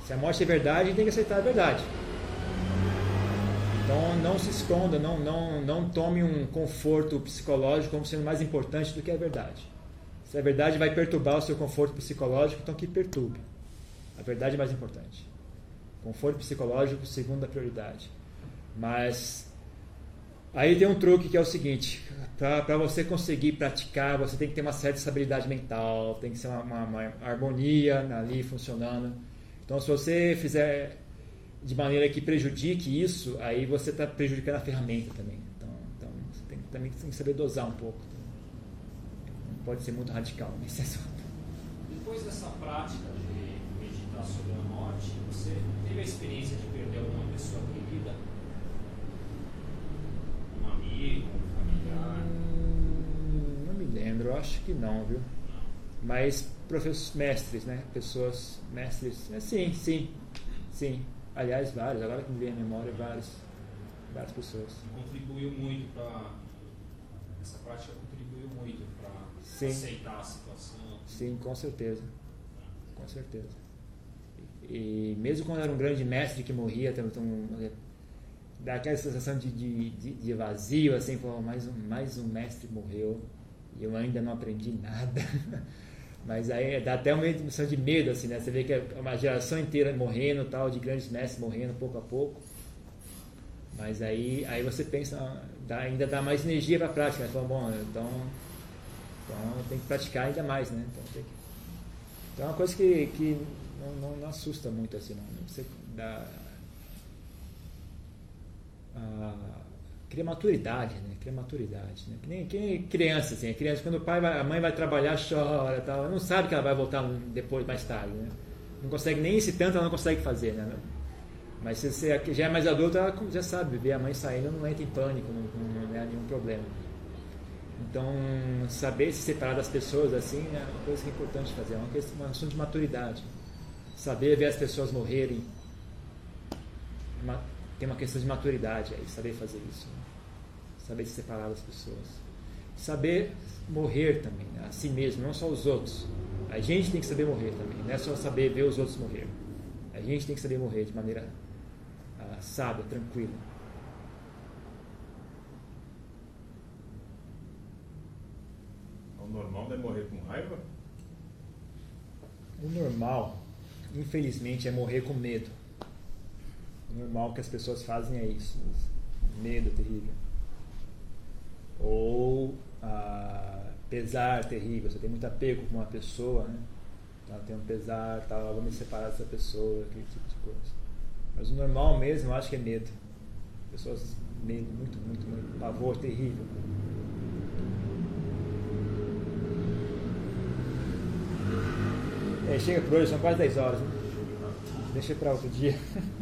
Se a morte é verdade, a gente tem que aceitar a verdade. Então não se esconda, não, não, não tome um conforto psicológico como sendo mais importante do que a verdade. Se a verdade vai perturbar o seu conforto psicológico, então que perturbe. A verdade é mais importante. Conforto psicológico, segunda prioridade. Mas aí tem um truque que é o seguinte: para você conseguir praticar, você tem que ter uma certa estabilidade mental, tem que ser uma, uma, uma harmonia ali funcionando. Então, se você fizer de maneira que prejudique isso, aí você está prejudicando a ferramenta também. Então, então você tem, também tem que saber dosar um pouco. Pode ser muito radical nesse assunto. Depois dessa prática sobre a morte, você teve a experiência de perder alguma pessoa querida? Um amigo, um familiar? Hum, não me lembro, eu acho que não, viu? Não. Mas professores, mestres, né? Pessoas, mestres, é, sim, sim, sim. Aliás, vários, agora que me vem a memória, vários, várias pessoas. Contribuiu muito para. Essa prática Sim. aceitar a situação. Sim, com certeza. Com certeza. E mesmo quando era um grande mestre que morria, tem, tem, dá aquela sensação de, de, de, vazio, assim, pô, mais um, mais um mestre morreu e eu ainda não aprendi nada. Mas aí dá até uma sensação de medo, assim, né? Você vê que é uma geração inteira morrendo, tal, de grandes mestres morrendo pouco a pouco. Mas aí, aí você pensa, dá, ainda dá mais energia para a prática, né? Fala, bom, então, então tem que praticar ainda mais, né? Então, que, então é uma coisa que, que não, não, não assusta muito, assim, não. Você dá, ah, cria maturidade, né? Cria maturidade, né? Que nem, que nem criança, assim, a criança quando o pai vai, a mãe vai trabalhar chora, tal, não sabe que ela vai voltar depois mais tarde, né? Não consegue nem se tanto ela não consegue fazer, né? Mas se você já é mais adulto, ela já sabe, ver a mãe saindo não entra em pânico, não, não é nenhum problema. Então, saber se separar das pessoas assim é uma coisa que é importante fazer, é uma questão, uma assunto de maturidade. Saber ver as pessoas morrerem, tem uma questão de maturidade aí, saber fazer isso. Né? Saber se separar das pessoas. Saber morrer também, né? a si mesmo, não só os outros. A gente tem que saber morrer também, não é só saber ver os outros morrer. A gente tem que saber morrer de maneira uh, sábia, tranquila. Normal não é morrer com raiva? O normal, infelizmente, é morrer com medo. O normal que as pessoas fazem é isso. Medo terrível. Ou ah, pesar terrível. Você tem muito apego com uma pessoa, né? Então, tem um pesar, tal, vou me separar dessa pessoa, aquele tipo de coisa. Mas o normal mesmo, eu acho que é medo. Pessoas, medo, muito, muito, muito. Pavor terrível. É, chega por hoje, são quase 10 horas. Né? Deixa para outro dia.